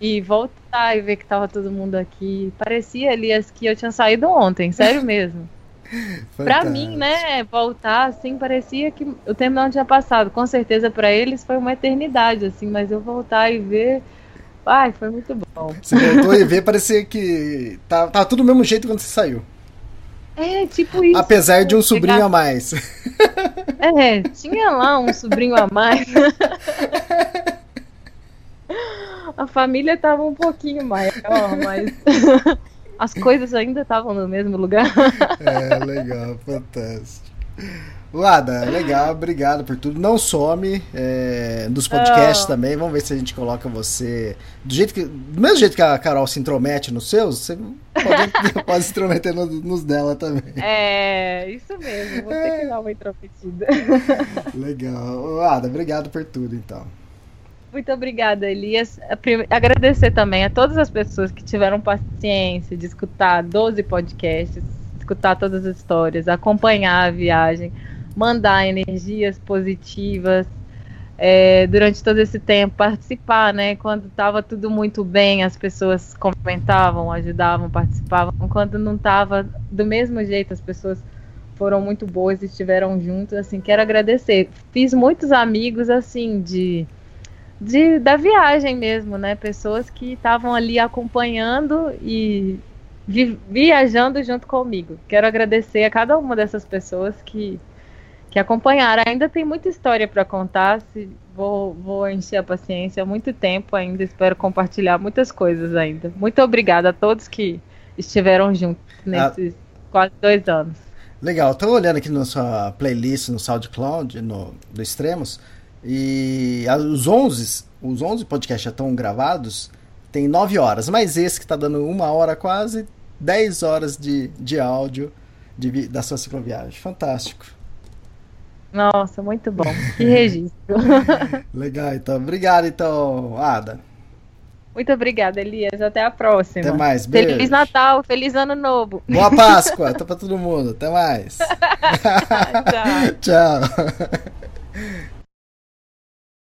S6: E voltar e ver que tava todo mundo aqui. Parecia, Elias, que eu tinha saído ontem, sério mesmo. Para mim, né, voltar assim, parecia que o tempo não tinha passado. Com certeza para eles foi uma eternidade, assim, mas eu voltar e ver. Ai, foi muito bom.
S2: Você voltou e ver, parecia que tá, tava tudo do mesmo jeito quando você saiu.
S6: É, tipo isso.
S2: Apesar de um sobrinho pegar... a mais.
S6: É, tinha lá um sobrinho a mais. A família tava um pouquinho maior, mas as coisas ainda estavam no mesmo lugar.
S2: É, legal, fantástico. Lada, legal, obrigado por tudo. Não some é, nos podcasts oh. também. Vamos ver se a gente coloca você. Do jeito que. Do mesmo jeito que a Carol se intromete nos seus, você pode, pode se intrometer no, nos dela também.
S6: É, isso mesmo. Vou ter que dar uma intrometida.
S2: Legal. Lada, obrigado por tudo, então.
S6: Muito obrigada, Elias. Agradecer também a todas as pessoas que tiveram paciência de escutar 12 podcasts, escutar todas as histórias, acompanhar a viagem, mandar energias positivas, é, durante todo esse tempo, participar, né? Quando estava tudo muito bem, as pessoas comentavam, ajudavam, participavam. Quando não estava do mesmo jeito, as pessoas foram muito boas e estiveram juntos. Assim, quero agradecer. Fiz muitos amigos, assim, de, de da viagem mesmo, né? Pessoas que estavam ali acompanhando e vi, viajando junto comigo. Quero agradecer a cada uma dessas pessoas que que acompanharam. Ainda tem muita história para contar. Se, vou, vou encher a paciência muito tempo ainda. Espero compartilhar muitas coisas ainda. Muito obrigada a todos que estiveram juntos nesses ah, quase dois anos.
S2: Legal. Estou olhando aqui na sua playlist no SoundCloud, no, do Extremos. E os 11, os 11 podcasts já estão gravados. Tem 9 horas. Mas esse que está dando uma hora quase, 10 horas de, de áudio de, da sua cicloviagem. Fantástico.
S6: Nossa, muito bom. Que registro.
S2: Legal, então. Obrigado, então, Ada.
S6: Muito obrigada, Elias. Até a próxima.
S2: Até mais. Beijo.
S6: Feliz Natal, feliz Ano Novo.
S2: Boa Páscoa. Até pra todo mundo. Até mais.
S6: Tchau.
S2: Tchau.